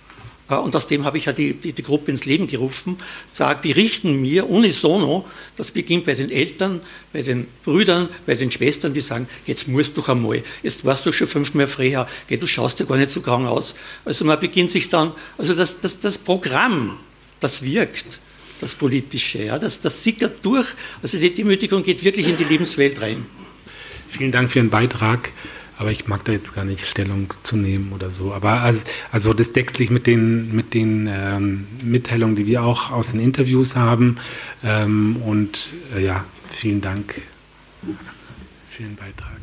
äh, und aus dem habe ich ja die, die, die, Gruppe ins Leben gerufen, sagen, berichten mir unisono, das beginnt bei den Eltern, bei den Brüdern, bei den Schwestern, die sagen, jetzt musst du einmal, jetzt warst du schon fünfmal Freya, geh, du schaust ja gar nicht so krank aus. Also man beginnt sich dann, also das, das, das Programm, das wirkt, das Politische, ja, das, das sickert durch, also die Demütigung geht wirklich in die Lebenswelt rein. Vielen Dank für Ihren Beitrag. Aber ich mag da jetzt gar nicht Stellung zu nehmen oder so. Aber also, also das deckt sich mit den, mit den ähm, Mitteilungen, die wir auch aus den Interviews haben. Ähm, und äh, ja, vielen Dank für Ihren Beitrag.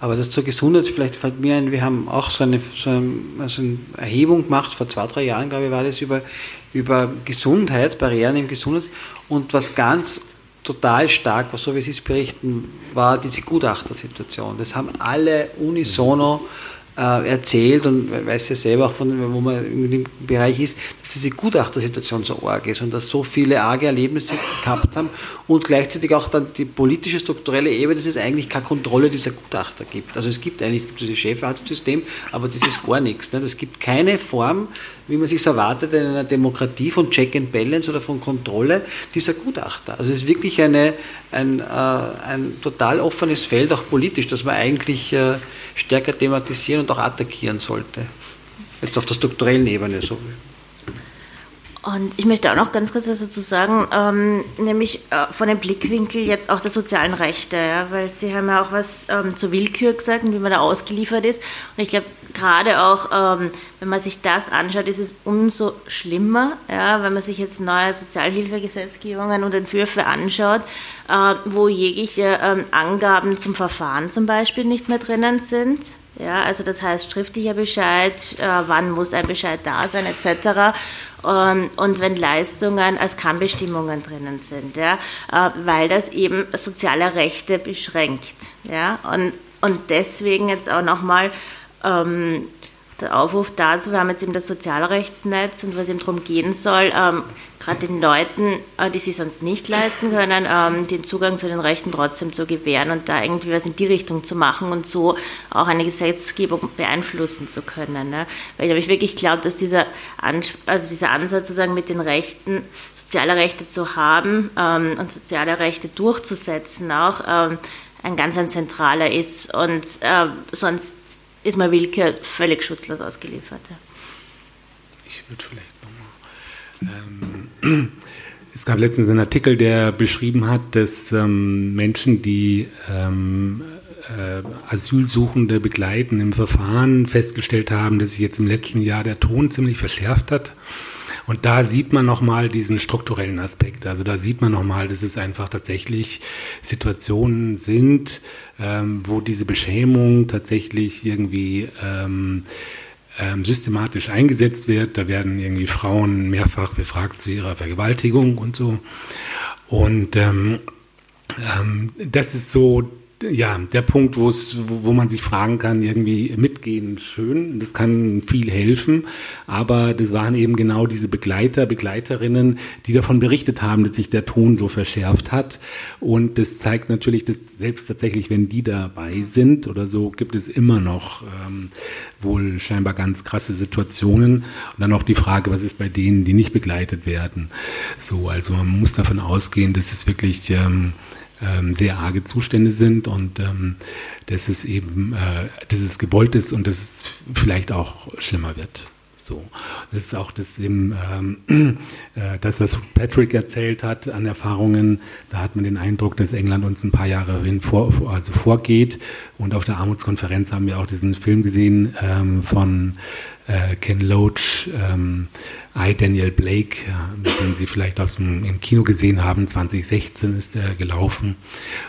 Aber das zur Gesundheit, vielleicht fällt mir ein, wir haben auch so eine, so eine, also eine Erhebung gemacht, vor zwei, drei Jahren, glaube ich, war das über, über Gesundheit, Barrieren im Gesundheit. Und was ganz total stark, so wie Sie es berichten, war diese Gutachtersituation. Das haben alle unisono äh, erzählt und weiß ja selber auch, von, wo man in dem Bereich ist, dass diese Gutachtersituation so arg ist und dass so viele arge Erlebnisse gehabt haben und gleichzeitig auch dann die politische, strukturelle Ebene, dass es eigentlich keine Kontrolle dieser Gutachter gibt. Also es gibt eigentlich dieses Chefarztsystem, aber das ist gar nichts. Ne? Es gibt keine Form, wie man sich erwartet in einer Demokratie von Check and Balance oder von Kontrolle dieser Gutachter. Also es ist wirklich eine, ein, äh, ein total offenes Feld, auch politisch, das man eigentlich äh, stärker thematisieren und auch attackieren sollte. Jetzt auf der strukturellen Ebene. So. Und ich möchte auch noch ganz kurz was dazu sagen, ähm, nämlich äh, von dem Blickwinkel jetzt auch der sozialen Rechte, ja, weil Sie haben ja auch was ähm, zur Willkür gesagt und wie man da ausgeliefert ist. Und ich glaube, gerade auch, ähm, wenn man sich das anschaut, ist es umso schlimmer, ja, wenn man sich jetzt neue Sozialhilfegesetzgebungen und Entwürfe anschaut, äh, wo jegliche ähm, Angaben zum Verfahren zum Beispiel nicht mehr drinnen sind. Ja, also das heißt schriftlicher Bescheid, äh, wann muss ein Bescheid da sein, etc. Ähm, und wenn Leistungen als Kannbestimmungen drinnen sind, ja, äh, weil das eben soziale Rechte beschränkt. Ja, und, und deswegen jetzt auch nochmal ähm, der Aufruf dazu, wir haben jetzt eben das Sozialrechtsnetz und was eben darum gehen soll, ähm, gerade den Leuten, äh, die sich sonst nicht leisten können, ähm, den Zugang zu den Rechten trotzdem zu gewähren und da irgendwie was in die Richtung zu machen und so auch eine Gesetzgebung beeinflussen zu können. Ne? Weil ich wirklich glaube, dass dieser, also dieser Ansatz sozusagen mit den Rechten, soziale Rechte zu haben ähm, und soziale Rechte durchzusetzen auch, ähm, ein ganz ein zentraler ist und äh, sonst ist man Willkür völlig schutzlos ausgeliefert. Ich würde vielleicht. Ähm, es gab letztens einen Artikel, der beschrieben hat, dass ähm, Menschen, die ähm, äh, Asylsuchende begleiten im Verfahren, festgestellt haben, dass sich jetzt im letzten Jahr der Ton ziemlich verschärft hat. Und da sieht man nochmal diesen strukturellen Aspekt. Also da sieht man nochmal, dass es einfach tatsächlich Situationen sind, ähm, wo diese Beschämung tatsächlich irgendwie ähm, ähm, systematisch eingesetzt wird. Da werden irgendwie Frauen mehrfach befragt zu ihrer Vergewaltigung und so. Und ähm, ähm, das ist so ja, der Punkt, wo wo man sich fragen kann, irgendwie mitgehen, schön, das kann viel helfen, aber das waren eben genau diese Begleiter, Begleiterinnen, die davon berichtet haben, dass sich der Ton so verschärft hat. Und das zeigt natürlich, dass selbst tatsächlich, wenn die dabei sind oder so, gibt es immer noch ähm, wohl scheinbar ganz krasse Situationen. Und dann auch die Frage, was ist bei denen, die nicht begleitet werden. So, also man muss davon ausgehen, dass es wirklich ähm, ähm, sehr arge Zustände sind und ähm, dass es eben, äh, dass es gewollt ist und dass es vielleicht auch schlimmer wird. So. Das ist auch das, eben, ähm, äh, das, was Patrick erzählt hat an Erfahrungen. Da hat man den Eindruck, dass England uns ein paar Jahre hin vor, also vorgeht. Und auf der Armutskonferenz haben wir auch diesen Film gesehen ähm, von äh, Ken Loach, ähm, I, Daniel Blake, den Sie vielleicht aus dem, im Kino gesehen haben, 2016 ist er gelaufen,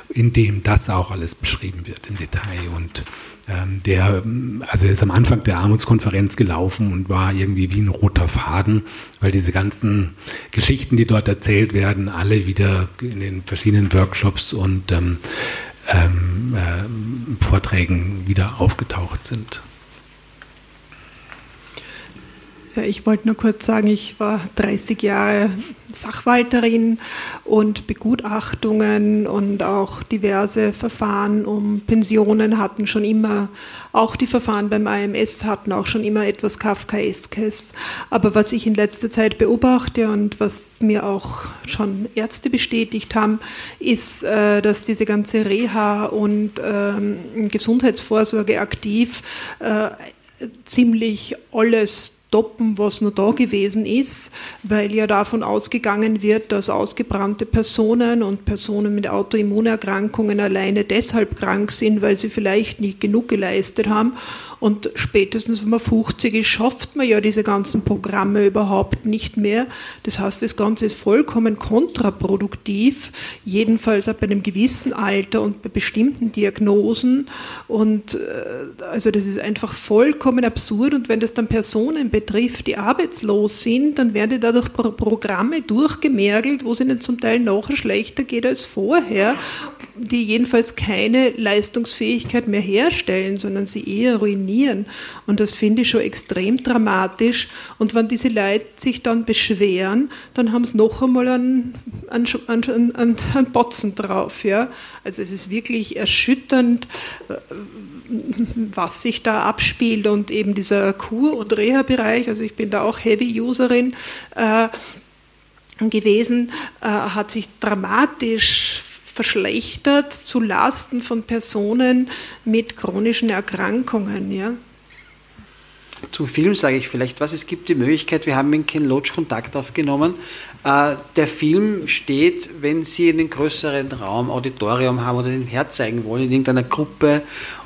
in dem das auch alles beschrieben wird im Detail. Und ähm, der, also er ist am Anfang der Armutskonferenz gelaufen und war irgendwie wie ein roter Faden, weil diese ganzen Geschichten, die dort erzählt werden, alle wieder in den verschiedenen Workshops und ähm, ähm, äh, Vorträgen wieder aufgetaucht sind. Ja, ich wollte nur kurz sagen, ich war 30 Jahre Sachwalterin und Begutachtungen und auch diverse Verfahren um Pensionen hatten schon immer, auch die Verfahren beim AMS hatten auch schon immer etwas Kafkaeskes. Aber was ich in letzter Zeit beobachte und was mir auch schon Ärzte bestätigt haben, ist, äh, dass diese ganze Reha und ähm, Gesundheitsvorsorge aktiv äh, ziemlich alles stoppen, was nur da gewesen ist, weil ja davon ausgegangen wird, dass ausgebrannte Personen und Personen mit Autoimmunerkrankungen alleine deshalb krank sind, weil sie vielleicht nicht genug geleistet haben und spätestens, wenn man 50 ist, schafft man ja diese ganzen Programme überhaupt nicht mehr. Das heißt, das Ganze ist vollkommen kontraproduktiv, jedenfalls ab einem gewissen Alter und bei bestimmten Diagnosen. Und äh, also das ist einfach vollkommen absurd. Und wenn das dann Personen betrifft, die arbeitslos sind, dann werden dadurch Pro Programme durchgemergelt, wo es ihnen zum Teil nachher schlechter geht als vorher, die jedenfalls keine Leistungsfähigkeit mehr herstellen, sondern sie eher ruinieren. Und das finde ich schon extrem dramatisch. Und wenn diese Leute sich dann beschweren, dann haben sie noch einmal einen, einen, einen, einen, einen Botzen drauf. Ja? Also es ist wirklich erschütternd, äh, was sich da abspielt und eben dieser Kur- und Reha-Bereich, also ich bin da auch Heavy-Userin äh, gewesen, äh, hat sich dramatisch verschlechtert zu Lasten von Personen mit chronischen Erkrankungen. Ja. Zum Film sage ich vielleicht was. Es gibt die Möglichkeit, wir haben mit Ken Loach Kontakt aufgenommen. Äh, der Film steht, wenn Sie einen größeren Raum, Auditorium haben oder den herzeigen wollen, in irgendeiner Gruppe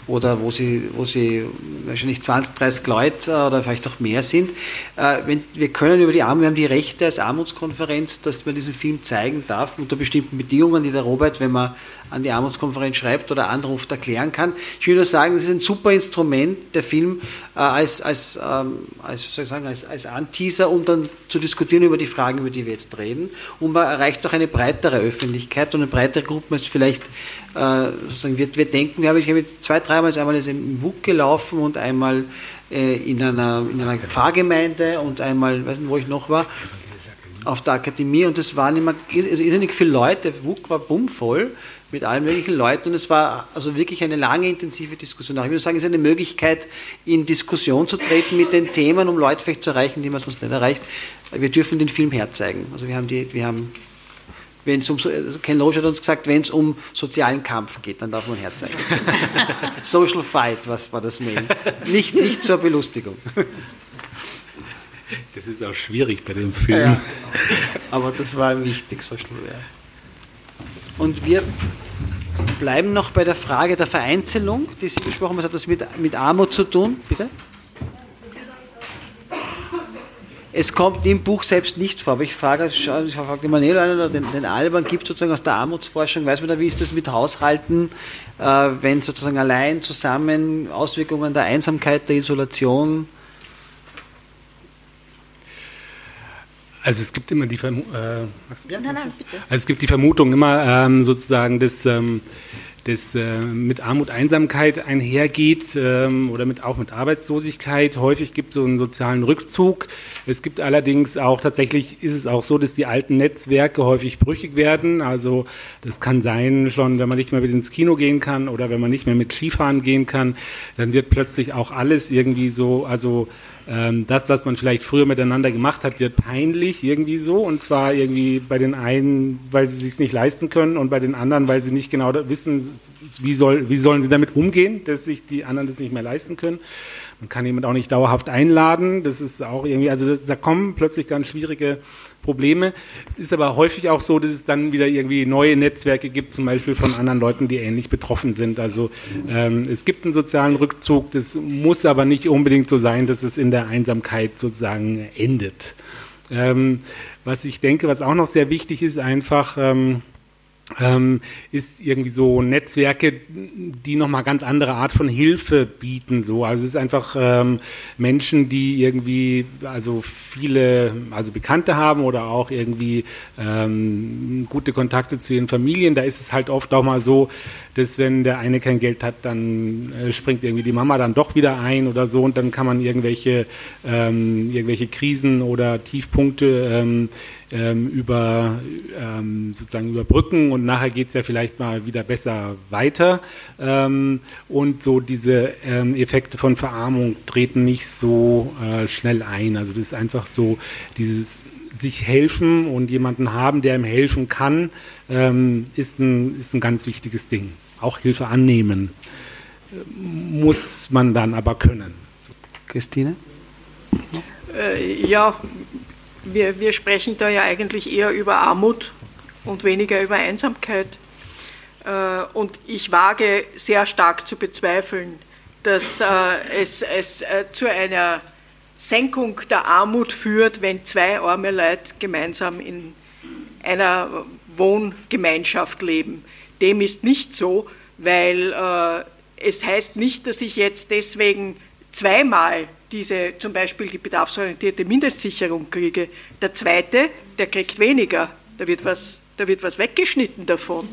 oder wo sie, wo sie wahrscheinlich 20, 30 Leute oder vielleicht auch mehr sind. Äh, wir können über die Armut, wir haben die Rechte als Armutskonferenz, dass man diesen Film zeigen darf, unter bestimmten Bedingungen, die der Robert, wenn man an die Armutskonferenz schreibt oder anruft, erklären kann. Ich will nur sagen, es ist ein super Instrument, der Film äh, als, als, ähm, als, soll ich sagen, als, als Anteaser, um dann zu diskutieren über die Fragen, über die wir jetzt reden. Und man erreicht auch eine breitere Öffentlichkeit und eine breitere Gruppe als vielleicht sozusagen wir, wir denken, wir haben ich habe zwei, dreimal einmal im WUK gelaufen und einmal äh, in, einer, in einer Pfarrgemeinde und einmal, weiß nicht, wo ich noch war, auf der Akademie und es waren immer also irrsinnig viele Leute, WUK war bummvoll mit allen möglichen Leuten und es war also wirklich eine lange intensive Diskussion. Ich würde sagen, es ist eine Möglichkeit, in Diskussion zu treten mit den Themen, um Leute vielleicht zu erreichen, die man sonst nicht erreicht. Wir dürfen den Film herzeigen. Also wir haben die, wir haben wenn es um, Ken Loach hat uns gesagt, wenn es um sozialen Kampf geht, dann darf man herzeigen. Social Fight, was war das Mail? Nicht, nicht zur Belustigung. Das ist auch schwierig bei dem Film. Ja, aber das war wichtig, Social ja. Und wir bleiben noch bei der Frage der Vereinzelung, die Sie besprochen haben. Was hat das mit, mit Armut zu tun? Bitte? Es kommt im Buch selbst nicht vor, aber ich frage, ich frage den Manuel an oder den, den Alban, gibt sozusagen aus der Armutsforschung, weiß man da, wie ist das mit Haushalten, äh, wenn sozusagen allein zusammen Auswirkungen der Einsamkeit, der Isolation? Also es gibt immer die Vermutung, äh. Also es gibt die Vermutung immer ähm, sozusagen, dass ähm, das äh, mit Armut, Einsamkeit einhergeht ähm, oder mit, auch mit Arbeitslosigkeit. Häufig gibt es so einen sozialen Rückzug. Es gibt allerdings auch, tatsächlich ist es auch so, dass die alten Netzwerke häufig brüchig werden. Also das kann sein, schon wenn man nicht mehr mit ins Kino gehen kann oder wenn man nicht mehr mit Skifahren gehen kann, dann wird plötzlich auch alles irgendwie so, also ähm, das, was man vielleicht früher miteinander gemacht hat, wird peinlich irgendwie so. Und zwar irgendwie bei den einen, weil sie sich nicht leisten können und bei den anderen, weil sie nicht genau wissen, wie, soll, wie sollen sie damit umgehen, dass sich die anderen das nicht mehr leisten können. Man kann jemand auch nicht dauerhaft einladen. Das ist auch irgendwie, also da kommen plötzlich ganz schwierige Probleme. Es ist aber häufig auch so, dass es dann wieder irgendwie neue Netzwerke gibt, zum Beispiel von anderen Leuten, die ähnlich betroffen sind. Also ähm, es gibt einen sozialen Rückzug, das muss aber nicht unbedingt so sein, dass es in der Einsamkeit sozusagen endet. Ähm, was ich denke, was auch noch sehr wichtig ist, einfach ähm, ähm, ist irgendwie so Netzwerke, die nochmal ganz andere Art von Hilfe bieten. So, also es ist einfach ähm, Menschen, die irgendwie also viele also Bekannte haben oder auch irgendwie ähm, gute Kontakte zu ihren Familien. Da ist es halt oft auch mal so, dass wenn der eine kein Geld hat, dann äh, springt irgendwie die Mama dann doch wieder ein oder so und dann kann man irgendwelche ähm, irgendwelche Krisen oder Tiefpunkte ähm, über ähm, sozusagen überbrücken und nachher geht es ja vielleicht mal wieder besser weiter. Ähm, und so diese ähm, Effekte von Verarmung treten nicht so äh, schnell ein. Also das ist einfach so dieses sich helfen und jemanden haben, der ihm helfen kann, ähm, ist, ein, ist ein ganz wichtiges Ding. Auch Hilfe annehmen muss man dann aber können. Christine? Äh, ja, wir, wir sprechen da ja eigentlich eher über Armut und weniger über Einsamkeit. Äh, und ich wage sehr stark zu bezweifeln, dass äh, es, es äh, zu einer Senkung der Armut führt, wenn zwei arme Leute gemeinsam in einer Wohngemeinschaft leben. Dem ist nicht so, weil es heißt nicht, dass ich jetzt deswegen zweimal diese, zum Beispiel die bedarfsorientierte Mindestsicherung kriege, der zweite, der kriegt weniger. Da wird was, da wird was weggeschnitten davon.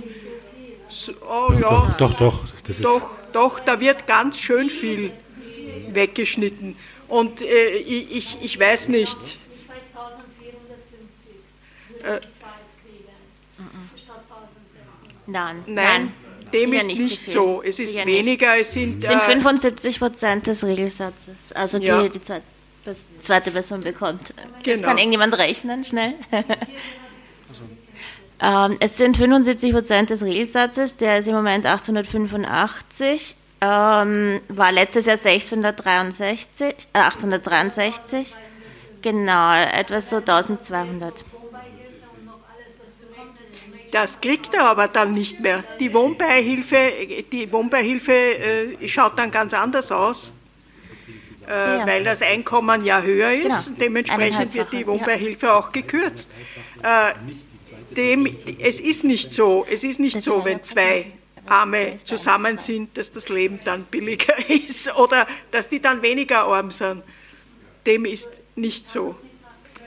So, oh ja, doch, doch, doch, doch, doch, da wird ganz schön viel weggeschnitten. Und äh, ich, ich weiß nicht. Äh, nein, nein, dem ist nicht, nicht so. Es ist weniger, nicht. es sind. Es sind 75 äh, Prozent des Regelsatzes. Also die, ja. die zweite, zweite Person bekommt. Genau. Jetzt kann irgendjemand rechnen, schnell. ähm, es sind 75 Prozent des Regelsatzes, der ist im Moment 885. Ähm, war letztes Jahr 663, äh, 863. Genau, etwas so 1200. Das kriegt er aber dann nicht mehr. Die Wohnbeihilfe, die Wohnbeihilfe äh, schaut dann ganz anders aus, äh, ja. weil das Einkommen ja höher ist. Genau. Dementsprechend wird die Wohnbeihilfe ja. auch gekürzt. Äh, dem, es ist nicht so, es ist nicht das so, wenn zwei Arme zusammen sind, dass das Leben dann billiger ist oder dass die dann weniger arm sind. Dem ist nicht so.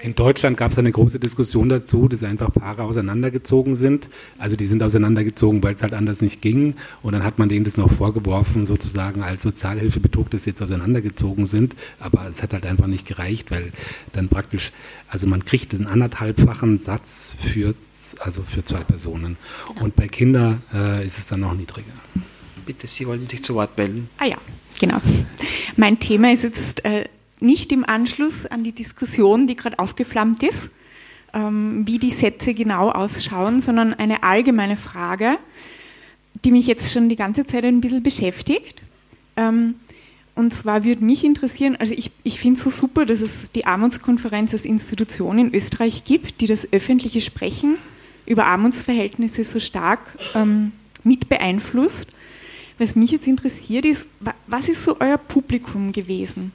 In Deutschland gab es eine große Diskussion dazu, dass einfach Paare auseinandergezogen sind. Also die sind auseinandergezogen, weil es halt anders nicht ging. Und dann hat man denen das noch vorgeworfen, sozusagen als Sozialhilfebetrug, dass sie jetzt auseinandergezogen sind. Aber es hat halt einfach nicht gereicht, weil dann praktisch, also man kriegt einen anderthalbfachen Satz für, also für zwei Personen. Und bei Kindern äh, ist es dann noch niedriger. Bitte, Sie wollen sich zu Wort melden. Ah ja, genau. Mein Thema ist jetzt äh, nicht im Anschluss an die Diskussion, die gerade aufgeflammt ist, ähm, wie die Sätze genau ausschauen, sondern eine allgemeine Frage, die mich jetzt schon die ganze Zeit ein bisschen beschäftigt. Ähm, und zwar würde mich interessieren, also ich, ich finde es so super, dass es die Armutskonferenz als Institution in Österreich gibt, die das öffentliche Sprechen über Armutsverhältnisse so stark ähm, mit beeinflusst. Was mich jetzt interessiert ist, was ist so euer Publikum gewesen?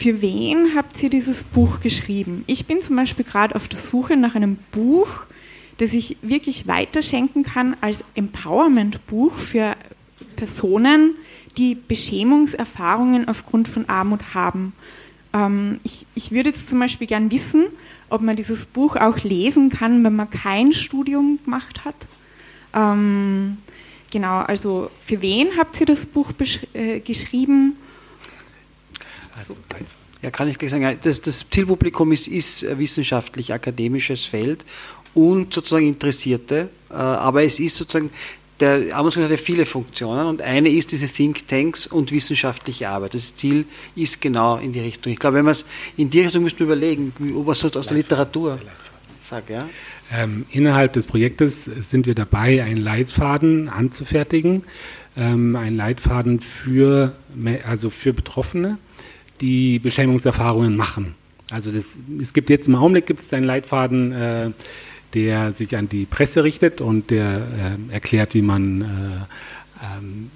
Für wen habt ihr dieses Buch geschrieben? Ich bin zum Beispiel gerade auf der Suche nach einem Buch, das ich wirklich weiterschenken kann als Empowerment-Buch für Personen, die Beschämungserfahrungen aufgrund von Armut haben. Ähm, ich, ich würde jetzt zum Beispiel gern wissen, ob man dieses Buch auch lesen kann, wenn man kein Studium gemacht hat. Ähm, genau, also für wen habt ihr das Buch äh, geschrieben? So. Ja, kann ich gleich sagen, das, das Zielpublikum ist, ist wissenschaftlich-akademisches Feld und sozusagen Interessierte, äh, aber es ist sozusagen, der Armutskongress hat ja viele Funktionen und eine ist diese Think Tanks und wissenschaftliche Arbeit. Das Ziel ist genau in die Richtung. Ich glaube, wenn man es in die Richtung müssen wir überlegen, so aus der Literatur sagt, ja. Ähm, innerhalb des Projektes sind wir dabei, einen Leitfaden anzufertigen, ähm, einen Leitfaden für, also für Betroffene die Beschämungserfahrungen machen. Also das, es gibt jetzt im Augenblick gibt es einen Leitfaden, äh, der sich an die Presse richtet und der äh, erklärt, wie man äh, ähm,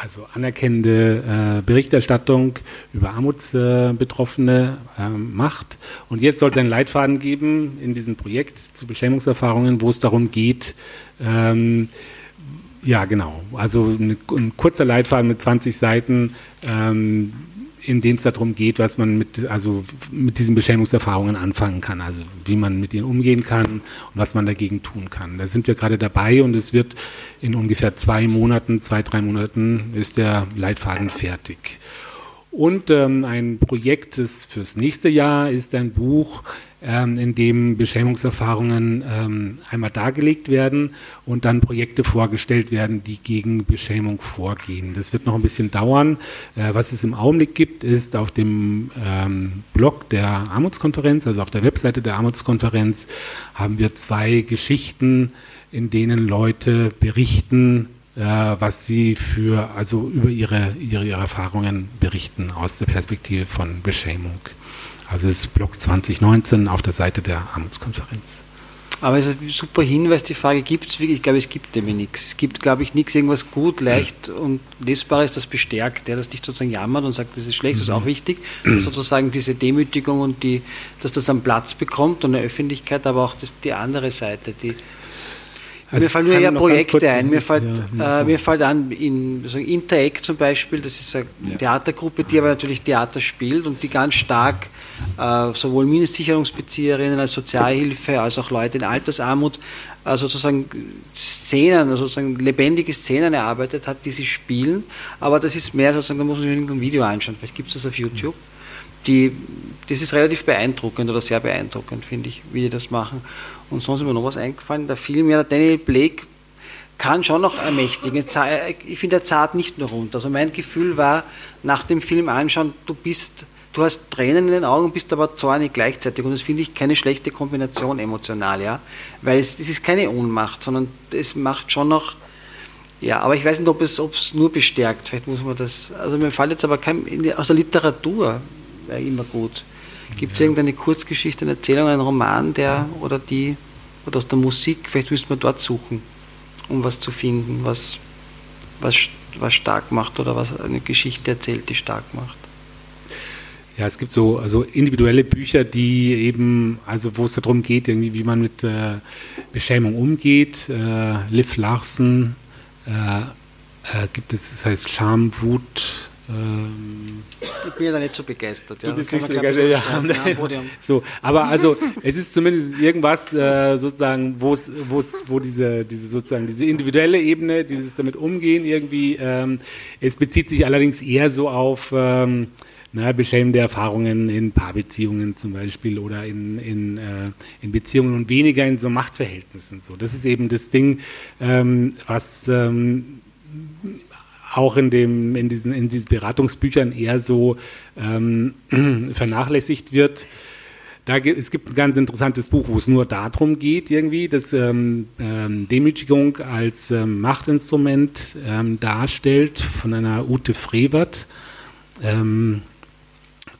also anerkennende äh, Berichterstattung über Armutsbetroffene äh, macht. Und jetzt soll es einen Leitfaden geben in diesem Projekt zu Beschämungserfahrungen, wo es darum geht, ähm, ja, genau. Also eine, ein kurzer Leitfaden mit 20 Seiten, ähm, in dem es darum geht, was man mit, also mit diesen Beschämungserfahrungen anfangen kann, also wie man mit ihnen umgehen kann und was man dagegen tun kann. Da sind wir gerade dabei und es wird in ungefähr zwei Monaten, zwei, drei Monaten ist der Leitfaden fertig. Und ähm, ein Projekt das fürs nächste Jahr ist ein Buch, ähm, in dem Beschämungserfahrungen ähm, einmal dargelegt werden und dann Projekte vorgestellt werden, die gegen Beschämung vorgehen. Das wird noch ein bisschen dauern. Äh, was es im Augenblick gibt, ist auf dem ähm, Blog der Armutskonferenz, also auf der Webseite der Armutskonferenz, haben wir zwei Geschichten, in denen Leute berichten, äh, was sie für, also über ihre, ihre, ihre Erfahrungen berichten aus der Perspektive von Beschämung. Also es ist Blog 2019 auf der Seite der Armutskonferenz. Aber es ist ein super Hinweis, die Frage gibt es wirklich, ich glaube, es gibt nämlich nichts. Es gibt, glaube ich, nichts, irgendwas gut, leicht mhm. und lesbares, das bestärkt, der das nicht sozusagen jammert und sagt, das ist schlecht, das ist auch mhm. wichtig, dass sozusagen diese Demütigung und die, dass das einen Platz bekommt und eine Öffentlichkeit, aber auch das, die andere Seite, die Also mir fallen nur eher Projekte ein. Mir fällt, ja, äh, mir fällt an, in so Interact zum Beispiel, das ist eine ja. Theatergruppe, die aber natürlich Theater spielt und die ganz stark äh, sowohl Mindestsicherungsbezieherinnen als Sozialhilfe als auch Leute in Altersarmut äh, sozusagen Szenen, also sozusagen lebendige Szenen erarbeitet hat, die sie spielen. Aber das ist mehr sozusagen, da muss man sich ein Video anschauen. Vielleicht gibt es das auf YouTube. Die, das ist relativ beeindruckend oder sehr beeindruckend, finde ich, wie die das machen. Und sonst ist mir noch was eingefallen. Der Film, ja, Daniel Blake kann schon noch ermächtigen. Ich finde, er zahlt nicht nur runter. Also mein Gefühl war, nach dem Film anschauen, du bist, du hast Tränen in den Augen, bist aber zornig gleichzeitig. Und das finde ich keine schlechte Kombination emotional, ja. Weil es, es ist keine Ohnmacht, sondern es macht schon noch, ja, aber ich weiß nicht, ob es, ob es nur bestärkt. Vielleicht muss man das, also mir fällt jetzt aber kein, aus der Literatur wäre immer gut. Gibt es ja. irgendeine Kurzgeschichte, eine Erzählung, einen Roman, der oder die, oder aus der Musik, vielleicht müsste man dort suchen, um was zu finden, was, was, was stark macht oder was eine Geschichte erzählt, die stark macht. Ja, es gibt so also individuelle Bücher, die eben, also wo es darum geht, irgendwie, wie man mit äh, Beschämung umgeht. Äh, Liv Larsen äh, äh gibt es, das heißt Scham, Wut, ähm, ich bin ja da nicht so begeistert. Ja. Du bist nicht so begeistert, ja. so, aber also es ist zumindest irgendwas äh, sozusagen, wo es, wo es, wo diese, diese sozusagen diese individuelle Ebene, dieses damit umgehen irgendwie, ähm, es bezieht sich allerdings eher so auf ähm, na, beschämende Erfahrungen in Paarbeziehungen zum Beispiel oder in, in, äh, in Beziehungen und weniger in so Machtverhältnissen. So, das ist eben das Ding, ähm, was ähm, auch in, dem, in, diesen, in diesen Beratungsbüchern eher so ähm, vernachlässigt wird. Da, es gibt ein ganz interessantes Buch, wo es nur darum geht, irgendwie, dass ähm, ähm, Demütigung als ähm, Machtinstrument ähm, darstellt von einer Ute Frevert. Ähm,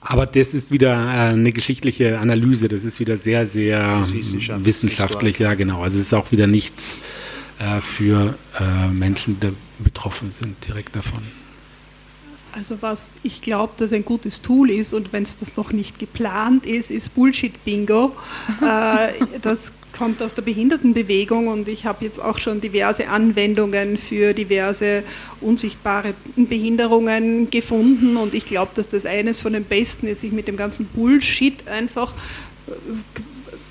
aber das ist wieder äh, eine geschichtliche Analyse, das ist wieder sehr, sehr Wissenschaft, wissenschaftlich, ja genau. Also es ist auch wieder nichts äh, für äh, Menschen, die betroffen sind direkt davon. Also was ich glaube, dass ein gutes Tool ist und wenn es das noch nicht geplant ist, ist Bullshit-Bingo. äh, das kommt aus der Behindertenbewegung und ich habe jetzt auch schon diverse Anwendungen für diverse unsichtbare Behinderungen gefunden und ich glaube, dass das eines von den besten ist, sich mit dem ganzen Bullshit einfach äh,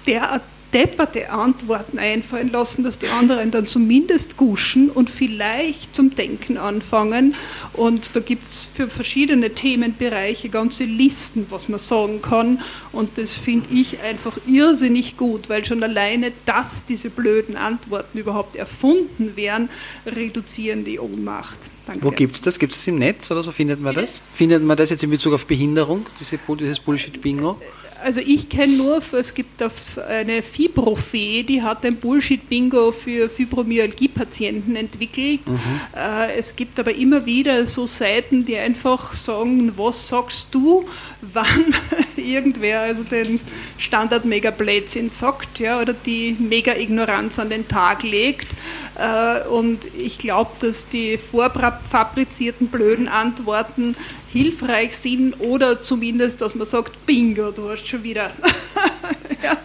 derart depperte Antworten einfallen lassen, dass die anderen dann zumindest guschen und vielleicht zum Denken anfangen. Und da gibt es für verschiedene Themenbereiche ganze Listen, was man sagen kann. Und das finde ich einfach irrsinnig gut, weil schon alleine, dass diese blöden Antworten überhaupt erfunden werden, reduzieren die Ohnmacht. Danke. Wo gibt es das? Gibt es im Netz oder so? Findet man das? Findet man das jetzt in Bezug auf Behinderung, diese, dieses Bullshit-Bingo? Also ich kenne nur, es gibt eine Fibrofee, die hat ein Bullshit-Bingo für Fibromyalgie-Patienten entwickelt. Mhm. Äh, es gibt aber immer wieder so Seiten, die einfach sagen, was sagst du, wann irgendwer also den Standard-Mega-Blödsinn sagt, ja, oder die Mega-Ignoranz an den Tag legt. Äh, und ich glaube, dass die vorfabrizierten blöden Antworten hilfreich sind oder zumindest, dass man sagt, bingo, du hast schon wieder ja,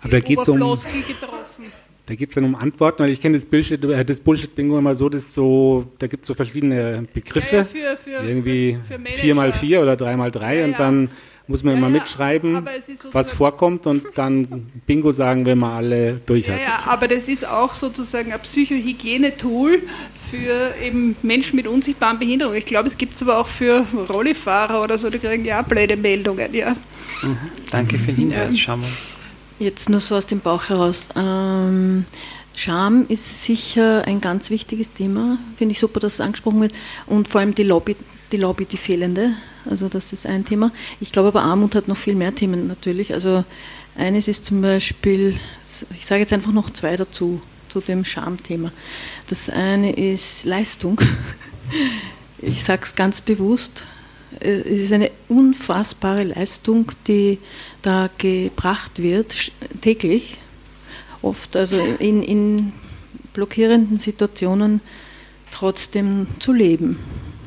Aber da geht es um, getroffen. Da geht es dann um Antworten, weil ich kenne das Bullshit, äh, das Bullshit-Bingo immer so, dass so, da gibt es so verschiedene Begriffe, ja, ja, für, für, irgendwie für, für 4x4 oder 3x3 und dann muss man ja, immer mitschreiben, was vorkommt und dann Bingo sagen, wenn man alle durch hat. Ja, ja, aber das ist auch sozusagen ein Psychohygiene-Tool für eben Menschen mit unsichtbaren Behinderungen. Ich glaube, es gibt es aber auch für Rollifahrer oder so, die kriegen ja auch blöde Meldungen. Ja. Mhm. Danke für den Hinweis, Schau mal. Jetzt nur so aus dem Bauch heraus. Ähm, Scham ist sicher ein ganz wichtiges Thema. Finde ich super, dass es angesprochen wird. Und vor allem die Lobby, die Lobby, die fehlende. Also das ist ein Thema. Ich glaube aber Armut hat noch viel mehr Themen natürlich. Also eines ist zum Beispiel, ich sage jetzt einfach noch zwei dazu, zu dem Schamthema. Das eine ist Leistung. Ich sage es ganz bewusst. Es ist eine unfassbare Leistung, die da gebracht wird, täglich. Oft, also in, in blockierenden Situationen trotzdem zu leben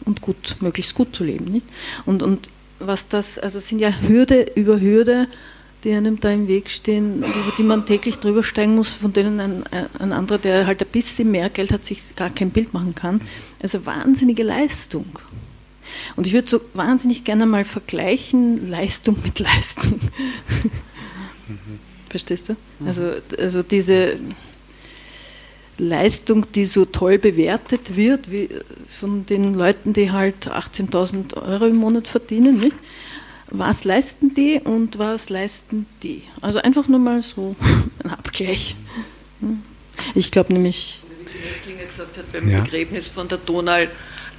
und gut, möglichst gut zu leben. Nicht? Und, und was das, also sind ja Hürde über Hürde die einem da im Weg stehen, über die man täglich drüber steigen muss, von denen ein, ein anderer, der halt ein bisschen mehr Geld hat, sich gar kein Bild machen kann. Also wahnsinnige Leistung. Und ich würde so wahnsinnig gerne mal vergleichen, Leistung mit Leistung. Mhm. Verstehst du? Mhm. Also, also diese Leistung, die so toll bewertet wird, wie von den Leuten, die halt 18.000 Euro im Monat verdienen, nicht? Was leisten die und was leisten die? Also einfach nur mal so ein Abgleich. Ich glaube nämlich. Wie die Nestlinger gesagt hat beim ja. Begräbnis von der Donau,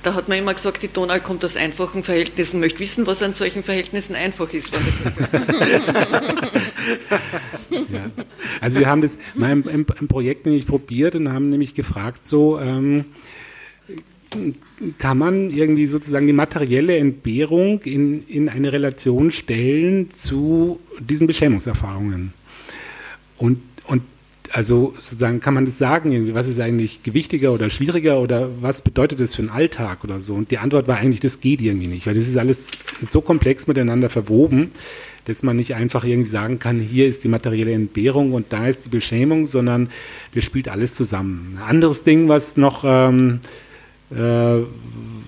da hat man immer gesagt, die Donau kommt aus einfachen Verhältnissen, möchte wissen, was an solchen Verhältnissen einfach ist. ja. Also wir haben das mal im, im, im, Projekt nämlich probiert und haben nämlich gefragt, so ähm, kann man irgendwie sozusagen die materielle Entbehrung in, in eine Relation stellen zu diesen Beschämungserfahrungen. Und, und also sozusagen kann man das sagen, was ist eigentlich gewichtiger oder schwieriger oder was bedeutet das für den Alltag oder so? Und die Antwort war eigentlich, das geht irgendwie nicht, weil das ist alles so komplex miteinander verwoben, dass man nicht einfach irgendwie sagen kann, hier ist die materielle Entbehrung und da ist die Beschämung, sondern das spielt alles zusammen. Ein anderes Ding, was noch, ähm, äh,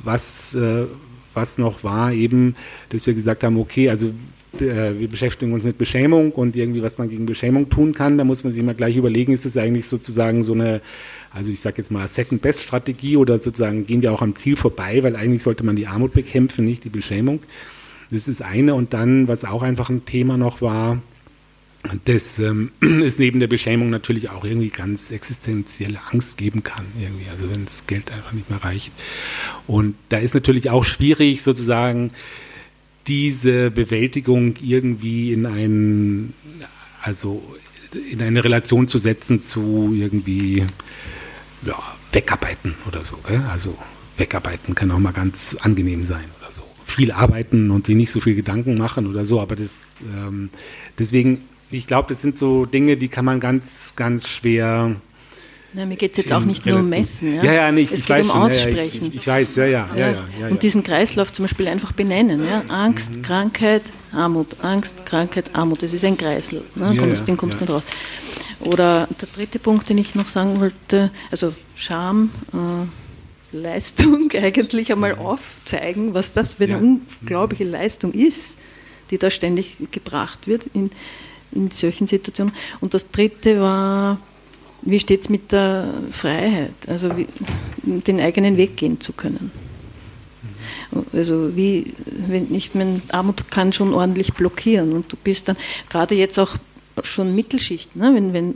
was, äh, was noch war, eben, dass wir gesagt haben, okay, also äh, wir beschäftigen uns mit Beschämung und irgendwie, was man gegen Beschämung tun kann. Da muss man sich immer gleich überlegen, ist das eigentlich sozusagen so eine, also ich sage jetzt mal Second-Best-Strategie oder sozusagen gehen wir auch am Ziel vorbei, weil eigentlich sollte man die Armut bekämpfen, nicht die Beschämung. Das ist eine. Und dann, was auch einfach ein Thema noch war, das ähm, es neben der Beschämung natürlich auch irgendwie ganz existenzielle Angst geben kann, irgendwie, also wenn das Geld einfach nicht mehr reicht. Und da ist natürlich auch schwierig, sozusagen diese Bewältigung irgendwie in einen, also in eine Relation zu setzen zu irgendwie ja, wegarbeiten oder so. Gell? Also wegarbeiten kann auch mal ganz angenehm sein oder so. Viel arbeiten und sich nicht so viel Gedanken machen oder so, aber das ähm, deswegen, ich glaube, das sind so Dinge, die kann man ganz, ganz schwer na, mir geht es jetzt auch nicht nur um Messen. Ja, ja, ja nicht. Es ich geht um schon, Aussprechen. Ja, ich, ich, weiß, ja, ja, ja, ja, Und diesen Kreislauf zum Beispiel einfach benennen. Ja? Angst, mhm. Krankheit, Armut. Angst, Krankheit, Armut. Das ist ein Kreisel. Ne? Kommst, den kommst du nicht raus. Oder der dritte Punkt, den ich noch sagen wollte, also Scham, äh, Leistung eigentlich einmal aufzeigen, was das für eine unglaubliche Leistung ist, die da ständig gebracht wird in, in solchen Situationen. Und das dritte war wie steht es mit der Freiheit, also wie, den eigenen Weg gehen zu können? Also wie, wenn ich meine, Armut kann schon ordentlich blockieren und du bist dann gerade jetzt auch schon Mittelschicht, ne? wenn, wenn,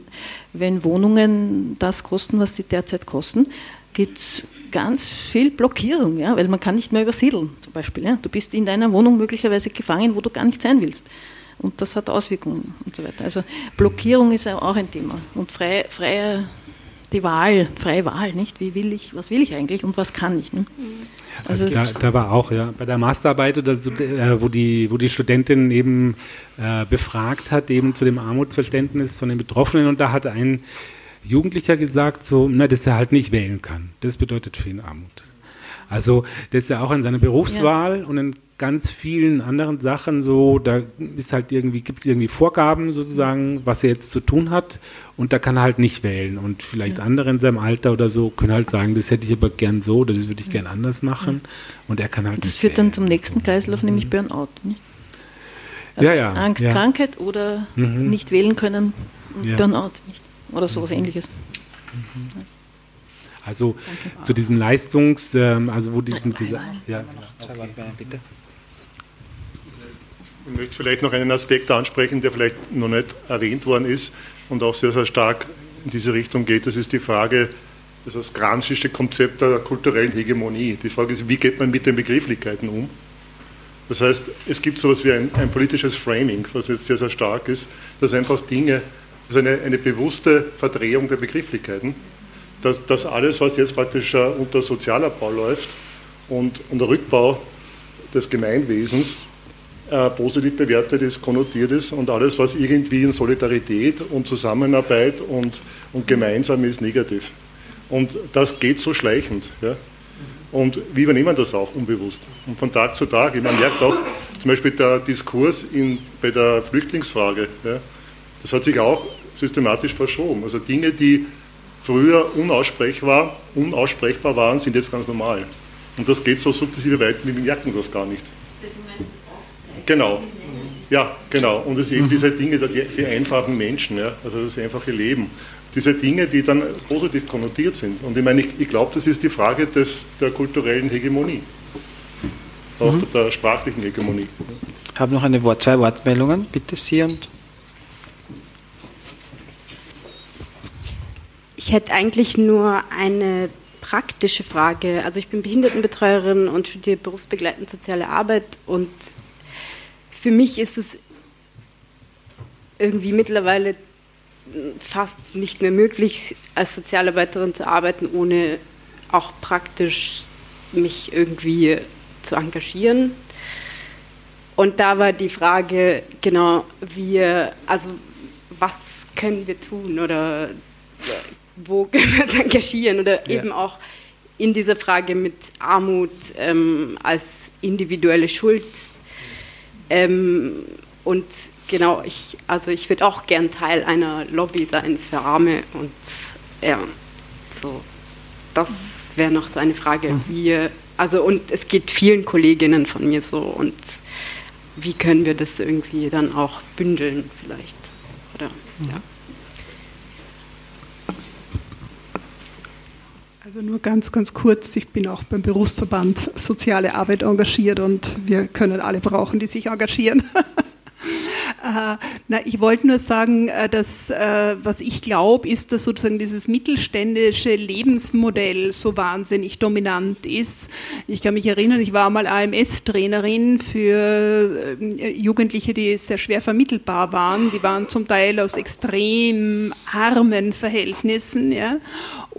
wenn Wohnungen das kosten, was sie derzeit kosten, gibt es ganz viel Blockierung, ja? weil man kann nicht mehr übersiedeln zum Beispiel. Ja? Du bist in deiner Wohnung möglicherweise gefangen, wo du gar nicht sein willst und das hat Auswirkungen und so weiter. Also Blockierung ist ja auch ein Thema und freie, freie die Wahl, freie Wahl, nicht? Wie will ich, was will ich eigentlich und was kann ich? Ne? Also, also da, da, war auch, ja, bei der Masterarbeit, oder so, äh, wo, die, wo die Studentin eben äh, befragt hat, eben zu dem Armutsverständnis von den Betroffenen und da hat ein Jugendlicher gesagt, so, na, dass er halt nicht wählen kann. Das bedeutet für ihn Armut. Also, dass er auch in seiner Berufswahl ja. und in ganz vielen anderen Sachen so, da ist halt irgendwie, gibt es irgendwie Vorgaben sozusagen, was er jetzt zu tun hat und da kann er halt nicht wählen und vielleicht ja. andere in seinem Alter oder so können halt sagen, das hätte ich aber gern so oder das würde ich gern anders machen ja. und er kann halt Das führt wählen. dann zum nächsten Kreislauf, nämlich mhm. Burnout. Nicht? Also ja, ja. Angst, ja. Krankheit oder mhm. nicht wählen können, Burnout nicht? oder sowas mhm. ähnliches. Mhm. Also Danke. zu diesem Leistungs, ähm, also wo diesem, dieser, ja, okay. bitte. Ich möchte vielleicht noch einen Aspekt ansprechen, der vielleicht noch nicht erwähnt worden ist und auch sehr, sehr stark in diese Richtung geht. Das ist die Frage, das ist das granzische Konzept der kulturellen Hegemonie. Die Frage ist, wie geht man mit den Begrifflichkeiten um? Das heißt, es gibt so etwas wie ein, ein, politisches Framing, was jetzt sehr, sehr stark ist, dass einfach Dinge, also eine, eine bewusste Verdrehung der Begrifflichkeiten, dass, dass alles, was jetzt praktisch uh, unter Sozialabbau läuft und, der Rückbau des Gemeinwesens, äh, positiv bewertet ist, konnotiert ist und alles, was irgendwie in Solidarität und Zusammenarbeit und, und gemeinsam ist, negativ. Und das geht so schleichend. Ja? Und wir übernehmen das auch unbewusst. Und von Tag zu Tag, man merkt auch zum Beispiel der Diskurs in, bei der Flüchtlingsfrage, ja, das hat sich auch systematisch verschoben. Also Dinge, die früher unaussprechbar, unaussprechbar waren, sind jetzt ganz normal. Und das geht so sukzessive weiter, wir merken das gar nicht. Genau. Ja, genau. Und es sind eben mhm. diese Dinge, die, die einfachen Menschen, ja, also das einfache Leben diese Dinge, die dann positiv konnotiert sind. Und ich meine, ich, ich glaube, das ist die Frage des, der kulturellen Hegemonie, auch mhm. der, der, sprachlichen Hegemonie. Ich habe noch eine Wort, zwei Wortmeldungen, bitte Sie und. Ich hätte eigentlich nur eine praktische Frage. Also ich bin Behindertenbetreuerin und studiere berufsbegleitend soziale Arbeit und für mich ist es irgendwie mittlerweile fast nicht mehr möglich, als Sozialarbeiterin zu arbeiten, ohne auch praktisch mich irgendwie zu engagieren. Und da war die Frage, genau, wie, also was können wir tun oder wo können wir uns engagieren oder ja. eben auch in dieser Frage mit Armut ähm, als individuelle Schuld. Ähm, und genau, ich, also ich würde auch gern Teil einer Lobby sein für Arme und ja, so, das wäre noch so eine Frage, mhm. wie, also und es geht vielen Kolleginnen von mir so und wie können wir das irgendwie dann auch bündeln vielleicht, oder, mhm. ja. Also nur ganz, ganz kurz, ich bin auch beim Berufsverband Soziale Arbeit engagiert und wir können alle brauchen, die sich engagieren. Äh, na, ich wollte nur sagen, äh, dass äh, was ich glaube, ist, dass sozusagen dieses mittelständische Lebensmodell so wahnsinnig dominant ist. Ich kann mich erinnern, ich war mal AMS-Trainerin für Jugendliche, die sehr schwer vermittelbar waren. Die waren zum Teil aus extrem armen Verhältnissen, ja.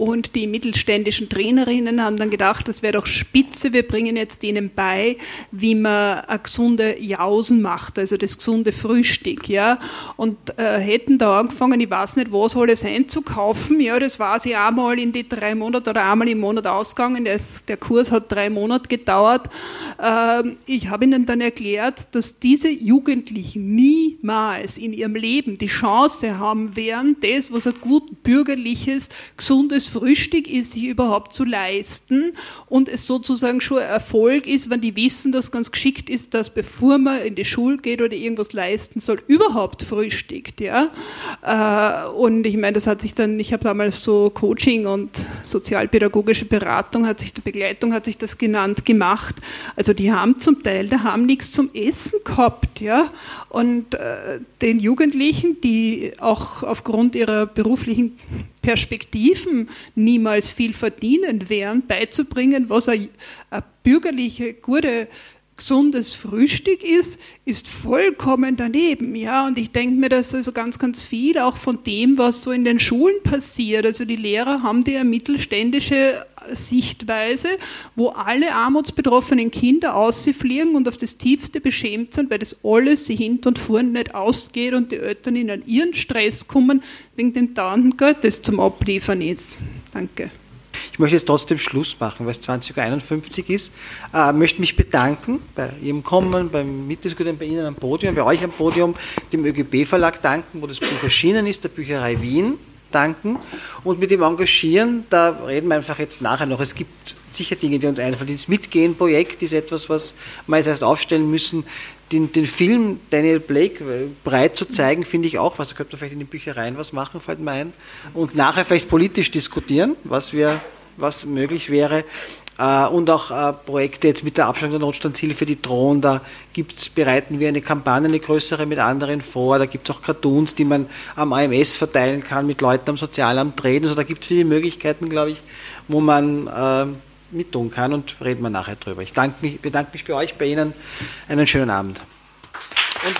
Und die mittelständischen Trainerinnen haben dann gedacht, das wäre doch spitze, wir bringen jetzt denen bei, wie man eine gesunde Jausen macht, also das gesunde Frühstück, ja. Und äh, hätten da angefangen, ich weiß nicht, was alles einzukaufen, ja, das war sie einmal in die drei Monate oder einmal im Monat ausgegangen, das, der Kurs hat drei Monate gedauert. Äh, ich habe ihnen dann erklärt, dass diese Jugendlichen niemals in ihrem Leben die Chance haben werden, das, was ein gut bürgerliches, gesundes Frühstück ist, sich überhaupt zu leisten und es sozusagen schon Erfolg ist, wenn die wissen, dass ganz geschickt ist, dass bevor man in die Schule geht oder irgendwas leisten soll, überhaupt frühstückt, ja. Äh, und ich meine, das hat sich dann, ich habe damals so Coaching und sozialpädagogische Beratung hat sich, die Begleitung hat sich das genannt, gemacht. Also die haben zum Teil, da haben nichts zum Essen gehabt, ja. Und äh, den Jugendlichen, die auch aufgrund ihrer beruflichen Perspektiven niemals viel verdienen wären, beizubringen, was eine, eine bürgerliche, gute gesundes Frühstück ist, ist vollkommen daneben. Ja, und ich denke mir, dass also ganz, ganz viel auch von dem, was so in den Schulen passiert. Also die Lehrer haben die mittelständische Sichtweise, wo alle armutsbetroffenen Kinder ausfliegen und auf das Tiefste beschämt sind, weil das alles sie hinten und vorn nicht ausgeht und die Eltern in ihren Stress kommen wegen dem dauernden Geld, das zum Abliefern ist. Danke. Ich möchte jetzt trotzdem Schluss machen, weil es 20.51 Uhr ist. Äh, möchte mich bedanken bei Ihrem Kommen, beim Mitdiskutieren bei Ihnen am Podium, bei euch am Podium, dem ÖGB-Verlag danken, wo das Buch erschienen ist, der Bücherei Wien danken und mit dem Engagieren, da reden wir einfach jetzt nachher noch. Es gibt sicher Dinge, die uns einfallen. Das Mitgehen-Projekt ist etwas, was wir jetzt erst aufstellen müssen. Den, den Film Daniel Blake äh, breit zu zeigen, finde ich auch was. Da könnte man vielleicht in den Büchereien was machen, fällt mir ein. Und nachher vielleicht politisch diskutieren, was wir was möglich wäre. Äh, und auch äh, Projekte jetzt mit der Abschaltung der Notstandshilfe, die drohen, da gibt's, bereiten wir eine Kampagne, eine größere mit anderen vor, da gibt es auch Cartoons, die man am AMS verteilen kann, mit Leuten am Sozialamt reden, also da gibt es viele Möglichkeiten, glaube ich, wo man äh, mit tun kann und reden wir nachher drüber. Ich bedanke mich, bei euch, bei Ihnen. Einen schönen Abend. Und